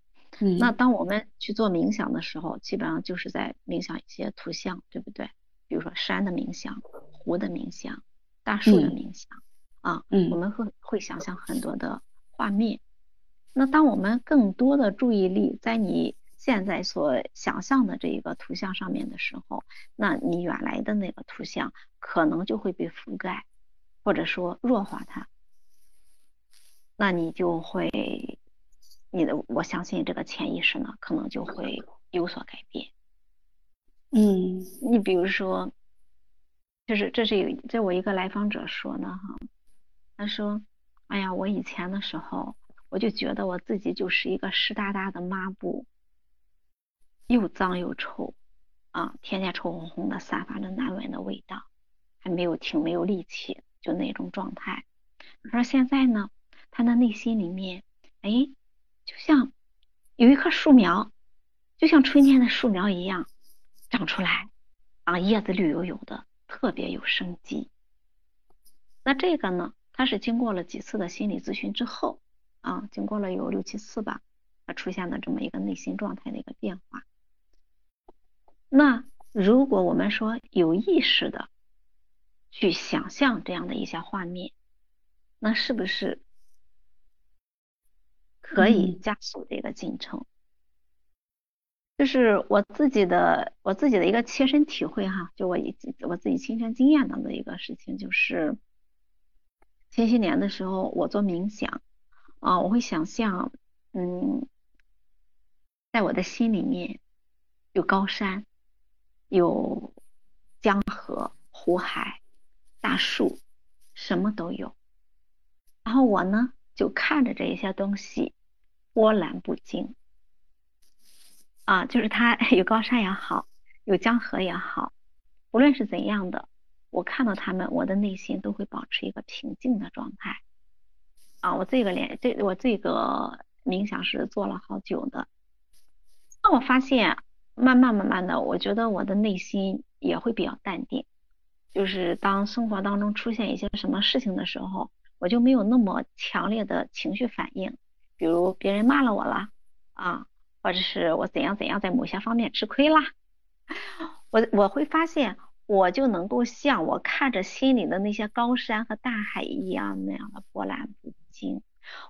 那当我们去做冥想的时候，基本上就是在冥想一些图像，对不对？比如说山的冥想、湖的冥想、大树的冥想啊。嗯。我们会会想象很多的画面。那当我们更多的注意力在你现在所想象的这一个图像上面的时候，那你原来的那个图像可能就会被覆盖，或者说弱化它。那你就会，你的我相信这个潜意识呢，可能就会有所改变。嗯，你比如说，就是这是有这我一个来访者说呢哈，他说，哎呀，我以前的时候，我就觉得我自己就是一个湿哒哒的抹布，又脏又臭，啊，天天臭烘烘的，散发着难闻的味道，还没有挺没有力气，就那种状态。他说现在呢。他的内心里面，哎，就像有一棵树苗，就像春天的树苗一样长出来，啊，叶子绿油油的，特别有生机。那这个呢，他是经过了几次的心理咨询之后，啊，经过了有六七次吧，他出现了这么一个内心状态的一个变化。那如果我们说有意识的去想象这样的一些画面，那是不是？可以加速这个进程。就是我自己的我自己的一个切身体会哈，就我以我自己亲身经验当的一个事情，就是前些年的时候，我做冥想啊，我会想象，嗯，在我的心里面有高山，有江河、湖海、大树，什么都有。然后我呢，就看着这一些东西，波澜不惊。啊，就是它 [LAUGHS] 有高山也好，有江河也好，无论是怎样的，我看到他们，我的内心都会保持一个平静的状态。啊，我这个连这我这个冥想是做了好久的。那我发现，慢慢慢慢的，我觉得我的内心也会比较淡定。就是当生活当中出现一些什么事情的时候，我就没有那么强烈的情绪反应。比如别人骂了我了，啊。或者是我怎样怎样在某些方面吃亏啦，我我会发现我就能够像我看着心里的那些高山和大海一样那样的波澜不惊，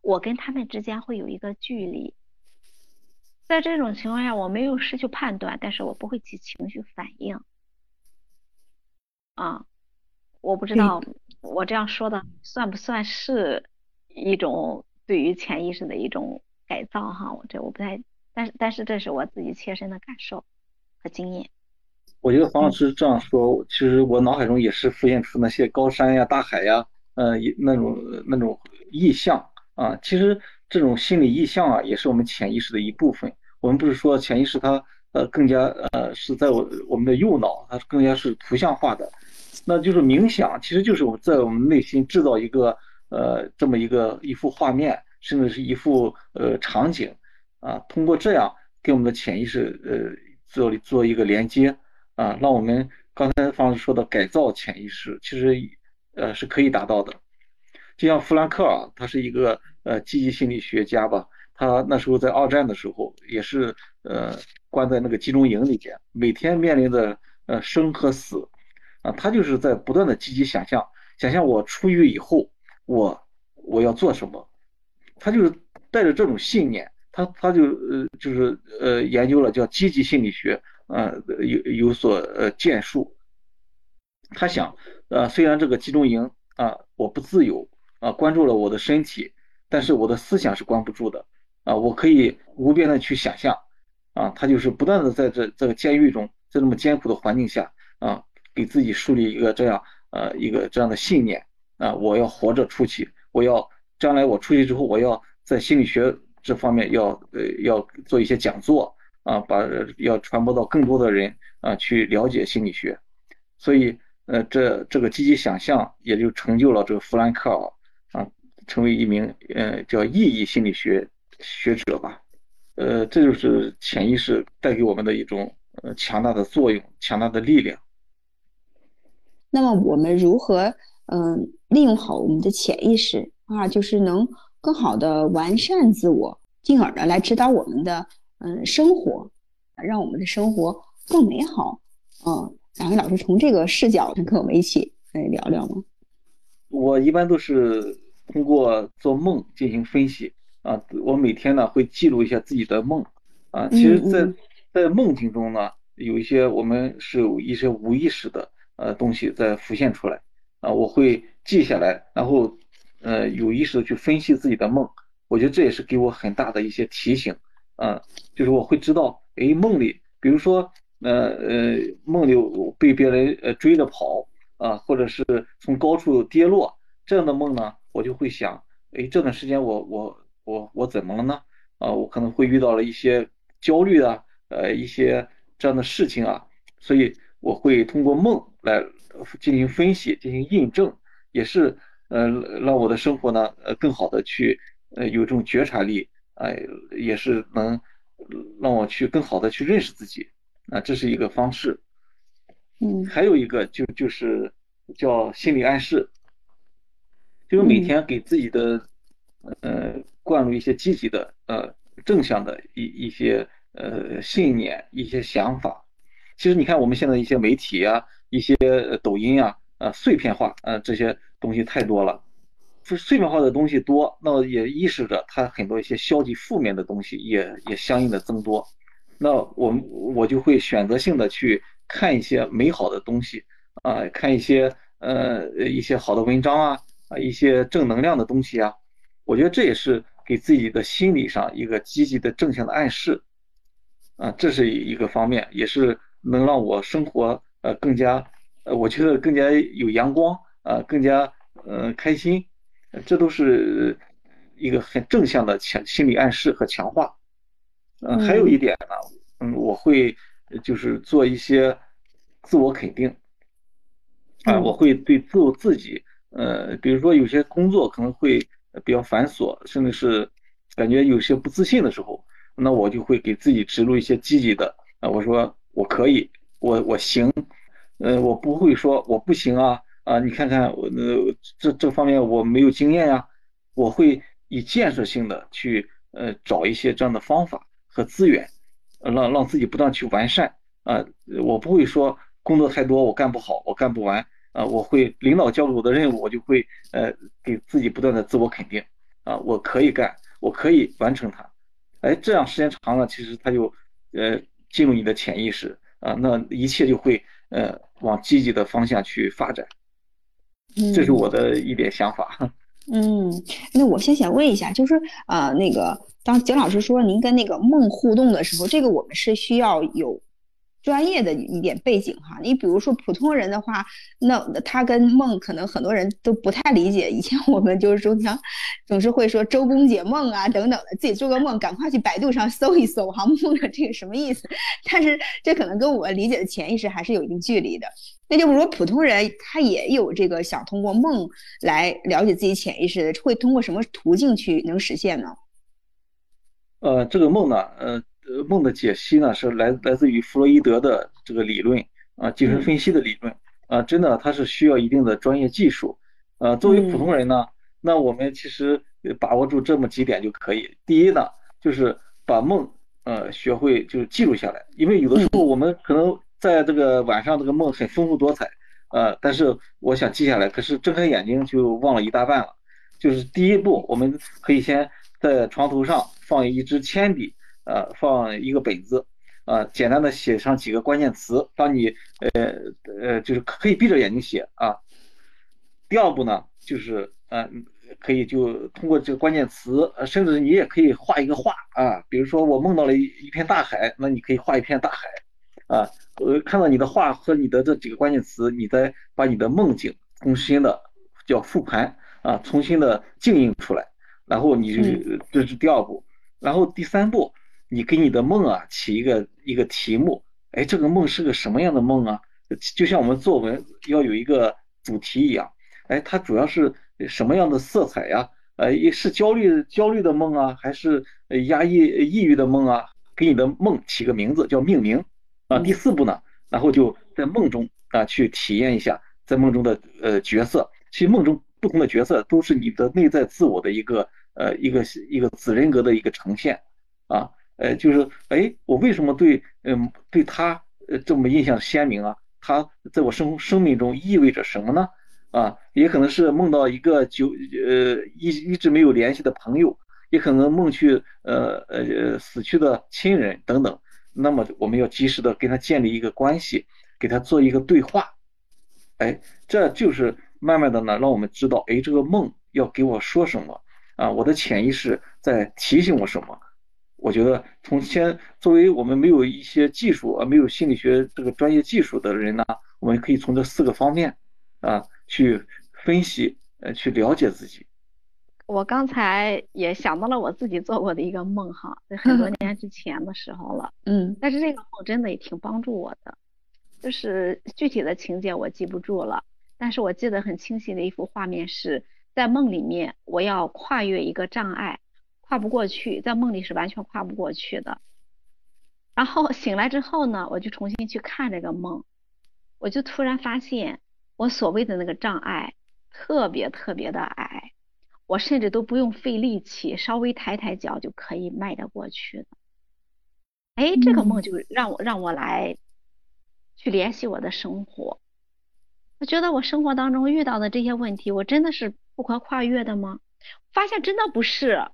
我跟他们之间会有一个距离，在这种情况下我没有失去判断，但是我不会起情绪反应，啊，我不知道我这样说的算不算是一种对于潜意识的一种改造哈，我这我不太。但是，但是这是我自己切身的感受和经验。我觉得黄老师这样说，其实我脑海中也是浮现出那些高山呀、大海呀，呃，那种那种意象啊。其实这种心理意象啊，也是我们潜意识的一部分。我们不是说潜意识它呃更加呃是在我我们的右脑，它更加是图像化的。那就是冥想，其实就是我在我们内心制造一个呃这么一个一幅画面，甚至是一幅呃场景。啊，通过这样跟我们的潜意识呃做做一个连接啊，让我们刚才方老师说的改造潜意识，其实呃是可以达到的。就像弗兰克尔，他是一个呃积极心理学家吧，他那时候在二战的时候也是呃关在那个集中营里边，每天面临着呃生和死啊，他就是在不断的积极想象，想象我出狱以后我我要做什么，他就是带着这种信念。他他就呃就是呃研究了叫积极心理学，呃有有所呃建树。他想，呃虽然这个集中营啊我不自由啊关注了我的身体，但是我的思想是关不住的啊我可以无边的去想象啊他就是不断的在这这个监狱中，在这么艰苦的环境下啊给自己树立一个这样呃一个这样的信念啊我要活着出去，我要将来我出去之后我要在心理学。这方面要呃要做一些讲座啊，把要传播到更多的人啊去了解心理学，所以呃这这个积极想象也就成就了这个弗兰克尔成为一名呃叫意义心理学学者吧，呃这就是潜意识带给我们的一种呃强大的作用，强大的力量。那么我们如何嗯利用好我们的潜意识啊，就是能。更好的完善自我，进而呢来指导我们的嗯生活，让我们的生活更美好。嗯，两位老师从这个视角跟我们一起来聊聊吗？我一般都是通过做梦进行分析啊。我每天呢会记录一下自己的梦啊。其实，在在梦境中呢，有一些我们是有一些无意识的呃东西在浮现出来啊，我会记下来，然后。呃，有意识的去分析自己的梦，我觉得这也是给我很大的一些提醒，啊，就是我会知道，哎，梦里，比如说，呃呃，梦里被别人呃追着跑，啊，或者是从高处跌落这样的梦呢，我就会想，哎，这段时间我我我我怎么了呢？啊，我可能会遇到了一些焦虑啊，呃，一些这样的事情啊，所以我会通过梦来进行分析，进行印证，也是。呃，让我的生活呢，呃，更好的去，呃，有这种觉察力，哎，也是能让我去更好的去认识自己，啊，这是一个方式。嗯，还有一个就就是叫心理暗示，就是每天给自己的，呃，灌入一些积极的，呃，正向的一一些呃信念、一些想法。其实你看我们现在一些媒体啊，一些抖音啊。呃，碎片化，呃，这些东西太多了，碎片化的东西多，那也意识着它很多一些消极负面的东西也也相应的增多。那我们我就会选择性的去看一些美好的东西啊，看一些呃一些好的文章啊啊一些正能量的东西啊。我觉得这也是给自己的心理上一个积极的正向的暗示啊，这是一个方面，也是能让我生活呃更加呃我觉得更加有阳光啊，更加呃开心。这都是一个很正向的强心理暗示和强化，嗯，还有一点呢，嗯，我会就是做一些自我肯定，啊，我会对自我自己，呃，比如说有些工作可能会比较繁琐，甚至是感觉有些不自信的时候，那我就会给自己植入一些积极的，啊，我说我可以，我我行，呃，我不会说我不行啊。啊，你看看我呃这这方面我没有经验呀，我会以建设性的去呃找一些这样的方法和资源，让让自己不断去完善啊，我不会说工作太多我干不好我干不完啊，我会领导交给我的任务我就会呃给自己不断的自我肯定啊，我可以干，我可以完成它，哎，这样时间长了，其实它就呃进入你的潜意识啊，那一切就会呃往积极的方向去发展。这是我的一点想法。[LAUGHS] 嗯，那我先想问一下，就是呃，那个当景老师说您跟那个梦互动的时候，这个我们是需要有。专业的一点背景哈，你比如说普通人的话，那他跟梦可能很多人都不太理解。以前我们就是经常总是会说周公解梦啊等等的，自己做个梦，赶快去百度上搜一搜哈，梦的这个什么意思？但是这可能跟我理解的潜意识还是有一定距离的。那就是说普通人他也有这个想通过梦来了解自己潜意识的，会通过什么途径去能实现呢？呃，这个梦呢，呃。呃，梦的解析呢是来来自于弗洛伊德的这个理论啊，精神分析的理论啊，真的它是需要一定的专业技术。呃，作为普通人呢，那我们其实把握住这么几点就可以。第一呢，就是把梦呃学会就是记录下来，因为有的时候我们可能在这个晚上这个梦很丰富多彩，呃，但是我想记下来，可是睁开眼睛就忘了一大半了。就是第一步，我们可以先在床头上放一支铅笔。呃，放一个本子，啊，简单的写上几个关键词。当你呃呃，就是可以闭着眼睛写啊。第二步呢，就是呃，可以就通过这个关键词，甚至你也可以画一个画啊。比如说我梦到了一一片大海，那你可以画一片大海啊。呃，看到你的画和你的这几个关键词，你再把你的梦境重新的叫复盘啊，重新的静映出来，然后你就这是第二步，然后第三步。你给你的梦啊起一个一个题目，哎，这个梦是个什么样的梦啊？就像我们作文要有一个主题一样，哎，它主要是什么样的色彩呀？呃，也是焦虑焦虑的梦啊，还是压抑抑郁的梦啊？给你的梦起个名字叫命名啊。第四步呢，然后就在梦中啊去体验一下在梦中的呃角色，其实梦中不同的角色都是你的内在自我的一个呃一个一个子人格的一个呈现啊。呃，就是哎，我为什么对嗯对他呃这么印象鲜明啊？他在我生生命中意味着什么呢？啊，也可能是梦到一个久呃一一直没有联系的朋友，也可能梦去呃呃死去的亲人等等。那么我们要及时的跟他建立一个关系，给他做一个对话。哎，这就是慢慢的呢，让我们知道，哎，这个梦要给我说什么啊？我的潜意识在提醒我什么？我觉得从先作为我们没有一些技术啊，没有心理学这个专业技术的人呢，我们可以从这四个方面啊去分析，呃，去了解自己。我刚才也想到了我自己做过的一个梦哈，在很多 [LAUGHS] 年之前的时候了，嗯，但是这个梦真的也挺帮助我的，就是具体的情节我记不住了，但是我记得很清晰的一幅画面是在梦里面，我要跨越一个障碍。跨不过去，在梦里是完全跨不过去的。然后醒来之后呢，我就重新去看这个梦，我就突然发现，我所谓的那个障碍特别特别的矮，我甚至都不用费力气，稍微抬抬脚就可以迈得过去的。哎，这个梦就让我让我来去联系我的生活，我觉得我生活当中遇到的这些问题，我真的是不可跨越的吗？发现真的不是。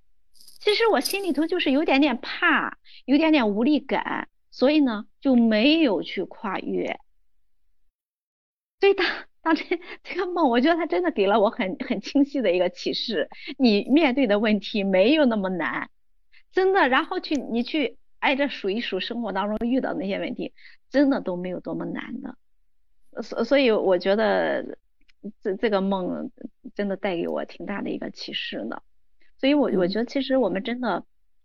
其实我心里头就是有点点怕，有点点无力感，所以呢就没有去跨越。对的当当这这个梦，我觉得它真的给了我很很清晰的一个启示：你面对的问题没有那么难，真的。然后去你去挨着数一数生活当中遇到那些问题，真的都没有多么难的。所所以，我觉得这这个梦真的带给我挺大的一个启示的。所以，我我觉得其实我们真的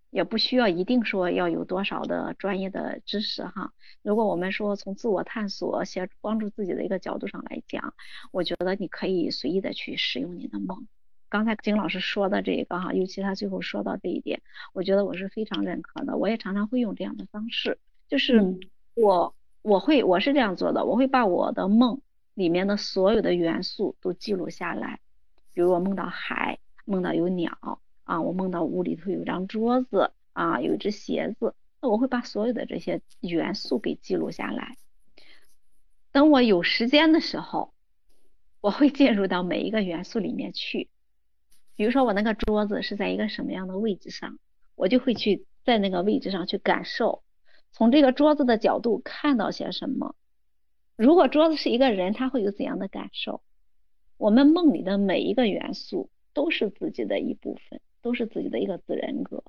也不需要一定说要有多少的专业的知识哈。如果我们说从自我探索、协帮助自己的一个角度上来讲，我觉得你可以随意的去使用你的梦。刚才金老师说的这个哈，尤其他最后说到这一点，我觉得我是非常认可的。我也常常会用这样的方式，就是我。我会，我是这样做的，我会把我的梦里面的所有的元素都记录下来。比如我梦到海，梦到有鸟啊，我梦到屋里头有张桌子啊，有一只鞋子，那我会把所有的这些元素给记录下来。等我有时间的时候，我会进入到每一个元素里面去。比如说我那个桌子是在一个什么样的位置上，我就会去在那个位置上去感受。从这个桌子的角度看到些什么？如果桌子是一个人，他会有怎样的感受？我们梦里的每一个元素都是自己的一部分，都是自己的一个子人格。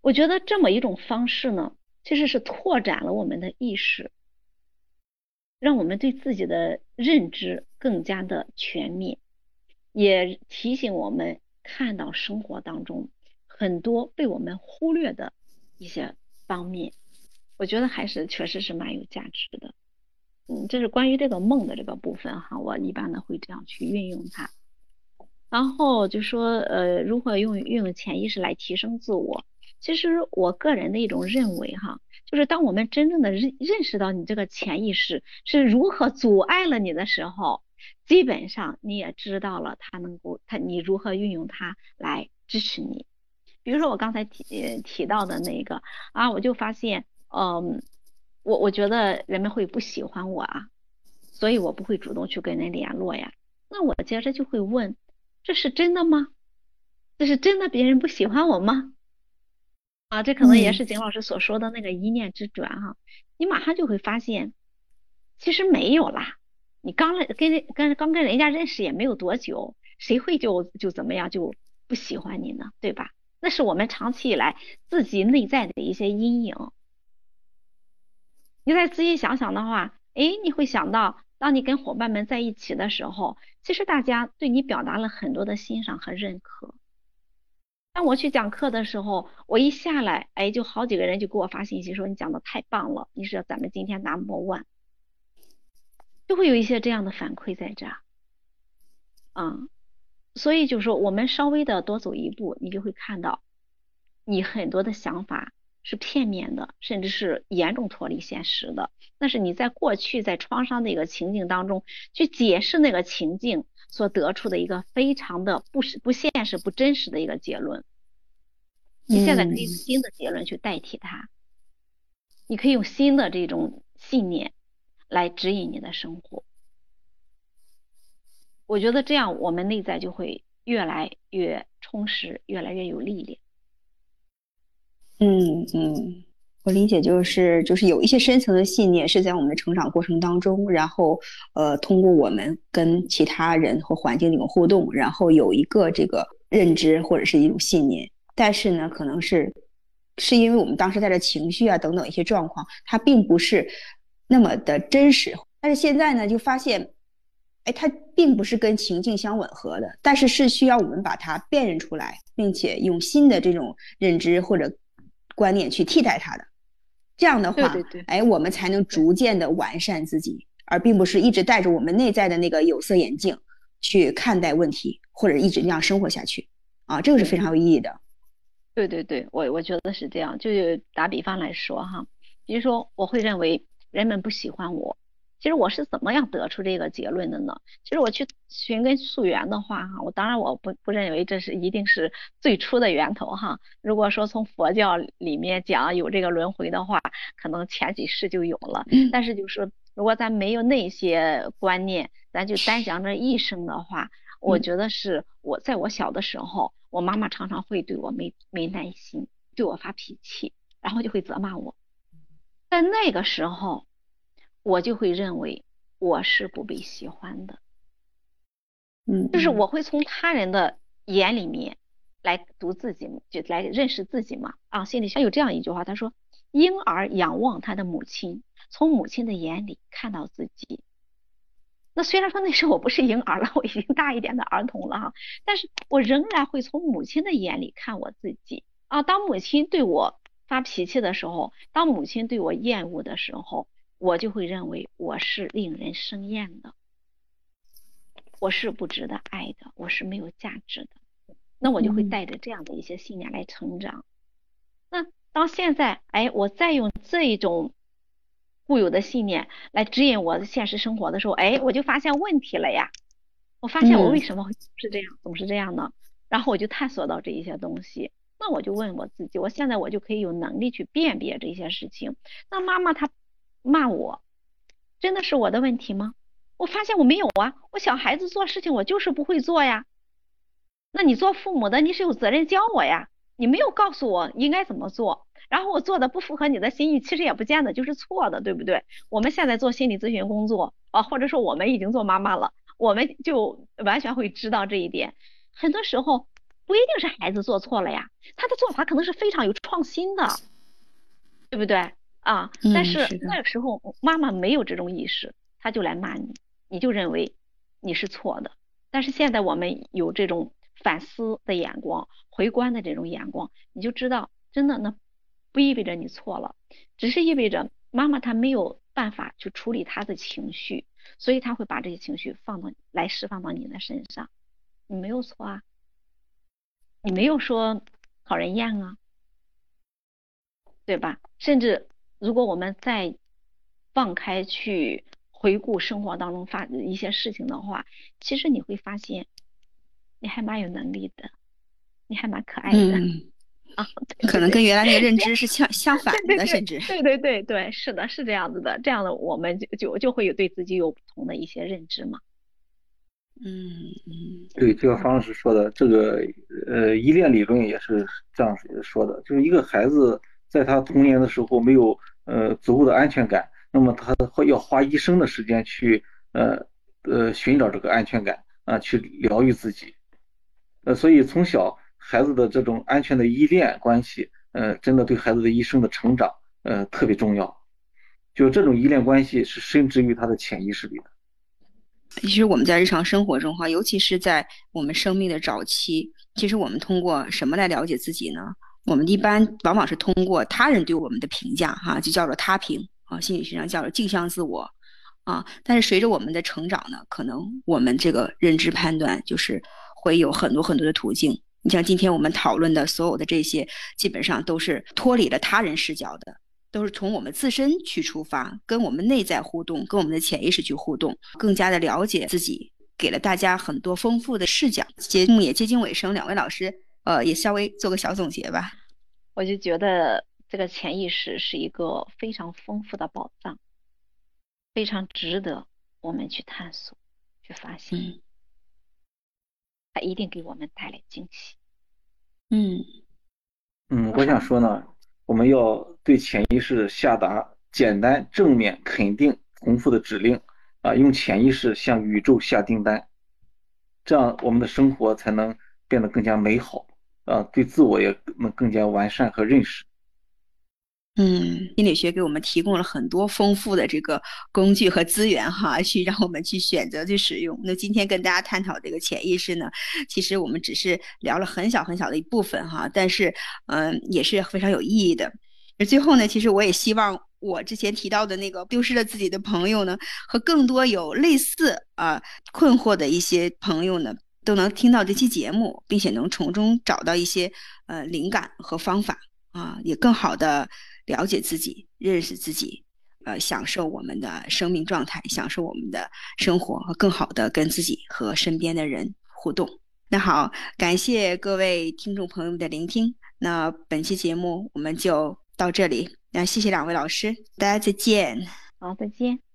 我觉得这么一种方式呢，其实是拓展了我们的意识，让我们对自己的认知更加的全面，也提醒我们看到生活当中很多被我们忽略的一些。方面，我觉得还是确实是蛮有价值的。嗯，这是关于这个梦的这个部分哈，我一般呢会这样去运用它。然后就说呃，如何用运用潜意识来提升自我？其实我个人的一种认为哈，就是当我们真正的认认识到你这个潜意识是如何阻碍了你的时候，基本上你也知道了它能够它你如何运用它来支持你。比如说我刚才提提到的那个啊，我就发现，嗯，我我觉得人们会不喜欢我啊，所以我不会主动去跟人联络呀。那我接着就会问，这是真的吗？这是真的别人不喜欢我吗？啊，这可能也是景老师所说的那个一念之转哈，你马上就会发现，其实没有啦。你刚跟跟刚跟人家认识也没有多久，谁会就就怎么样就不喜欢你呢？对吧？那是我们长期以来自己内在的一些阴影。你再仔细想想的话，哎，你会想到，当你跟伙伴们在一起的时候，其实大家对你表达了很多的欣赏和认可。当我去讲课的时候，我一下来，哎，就好几个人就给我发信息说你讲的太棒了，你是咱们今天 number one，就会有一些这样的反馈在这儿，嗯。所以就是说，我们稍微的多走一步，你就会看到，你很多的想法是片面的，甚至是严重脱离现实的。那是你在过去在创伤的一个情境当中去解释那个情境所得出的一个非常的不实、不现实、不真实的一个结论。你现在可以用新的结论去代替它，你可以用新的这种信念来指引你的生活。我觉得这样，我们内在就会越来越充实，越来越有力量。嗯嗯，我理解就是就是有一些深层的信念是在我们的成长过程当中，然后呃，通过我们跟其他人和环境这种互动，然后有一个这个认知或者是一种信念，但是呢，可能是是因为我们当时带着情绪啊等等一些状况，它并不是那么的真实，但是现在呢，就发现。哎，它并不是跟情境相吻合的，但是是需要我们把它辨认出来，并且用新的这种认知或者观念去替代它的。这样的话，哎，我们才能逐渐的完善自己，而并不是一直戴着我们内在的那个有色眼镜去看待问题，或者一直那样生活下去。啊，这个是非常有意义的。对对对，我我觉得是这样。就打比方来说哈，比如说我会认为人们不喜欢我。其实我是怎么样得出这个结论的呢？其实我去寻根溯源的话，哈，我当然我不不认为这是一定是最初的源头，哈。如果说从佛教里面讲有这个轮回的话，可能前几世就有了。但是就是如果咱没有那些观念，咱就单讲这一生的话，我觉得是我在我小的时候，我妈妈常常会对我没没耐心，对我发脾气，然后就会责骂我。在那个时候，我就会认为我是不被喜欢的，嗯，就是我会从他人的眼里面来读自己，就来认识自己嘛。啊，心理学有这样一句话，他说。婴儿仰望他的母亲，从母亲的眼里看到自己。那虽然说那时候我不是婴儿了，我已经大一点的儿童了哈，但是我仍然会从母亲的眼里看我自己啊。当母亲对我发脾气的时候，当母亲对我厌恶的时候，我就会认为我是令人生厌的，我是不值得爱的，我是没有价值的。那我就会带着这样的一些信念来成长。那。到现在，哎，我再用这一种固有的信念来指引我的现实生活的时候，哎，我就发现问题了呀。我发现我为什么会是这样，总是这样呢？然后我就探索到这一些东西，那我就问我自己，我现在我就可以有能力去辨别这些事情。那妈妈她骂我，真的是我的问题吗？我发现我没有啊，我小孩子做事情我就是不会做呀。那你做父母的，你是有责任教我呀。你没有告诉我应该怎么做，然后我做的不符合你的心意，其实也不见得就是错的，对不对？我们现在做心理咨询工作啊，或者说我们已经做妈妈了，我们就完全会知道这一点。很多时候不一定是孩子做错了呀，他的做法可能是非常有创新的，对不对啊？但是那个时候妈妈没有这种意识，她就来骂你，你就认为你是错的。但是现在我们有这种。反思的眼光，回观的这种眼光，你就知道，真的那不意味着你错了，只是意味着妈妈她没有办法去处理她的情绪，所以她会把这些情绪放到来释放到你的身上。你没有错啊，你没有说讨人厌啊，对吧？甚至如果我们再放开去回顾生活当中发一些事情的话，其实你会发现。你还蛮有能力的，你还蛮可爱的啊，可能跟原来那个认知是相相反的，甚至对对对对，是的，是这样子的，这样的我们就就就会有对自己有不同的一些认知嘛。嗯嗯，对，这个方老师说的这个呃依恋理论也是这样说的，就是一个孩子在他童年的时候没有呃足够的安全感，那么他会要花一生的时间去呃呃寻找这个安全感啊，去疗愈自己。呃，所以从小孩子的这种安全的依恋关系，呃，真的对孩子的一生的成长，呃，特别重要。就这种依恋关系是深植于他的潜意识里的。其实我们在日常生活中哈，尤其是在我们生命的早期，其实我们通过什么来了解自己呢？我们一般往往是通过他人对我们的评价哈，就叫做他评啊，心理学上叫做镜像自我啊。但是随着我们的成长呢，可能我们这个认知判断就是。会有很多很多的途径。你像今天我们讨论的所有的这些，基本上都是脱离了他人视角的，都是从我们自身去出发，跟我们内在互动，跟我们的潜意识去互动，更加的了解自己，给了大家很多丰富的视角。节目也接近尾声，两位老师，呃，也稍微做个小总结吧。我就觉得这个潜意识是一个非常丰富的宝藏，非常值得我们去探索、去发现。它一定给我们带来惊喜。嗯嗯，我想说呢，我们要对潜意识下达简单、正面、肯定、重复的指令啊，用潜意识向宇宙下订单，这样我们的生活才能变得更加美好啊，对自我也能更加完善和认识。嗯，心理学给我们提供了很多丰富的这个工具和资源哈，去让我们去选择去使用。那今天跟大家探讨这个潜意识呢，其实我们只是聊了很小很小的一部分哈，但是嗯，也是非常有意义的。那最后呢，其实我也希望我之前提到的那个丢失了自己的朋友呢，和更多有类似啊困惑的一些朋友呢，都能听到这期节目，并且能从中找到一些呃灵感和方法啊，也更好的。了解自己，认识自己，呃，享受我们的生命状态，享受我们的生活，和更好的跟自己和身边的人互动。那好，感谢各位听众朋友们的聆听。那本期节目我们就到这里。那谢谢两位老师，大家再见。好，再见。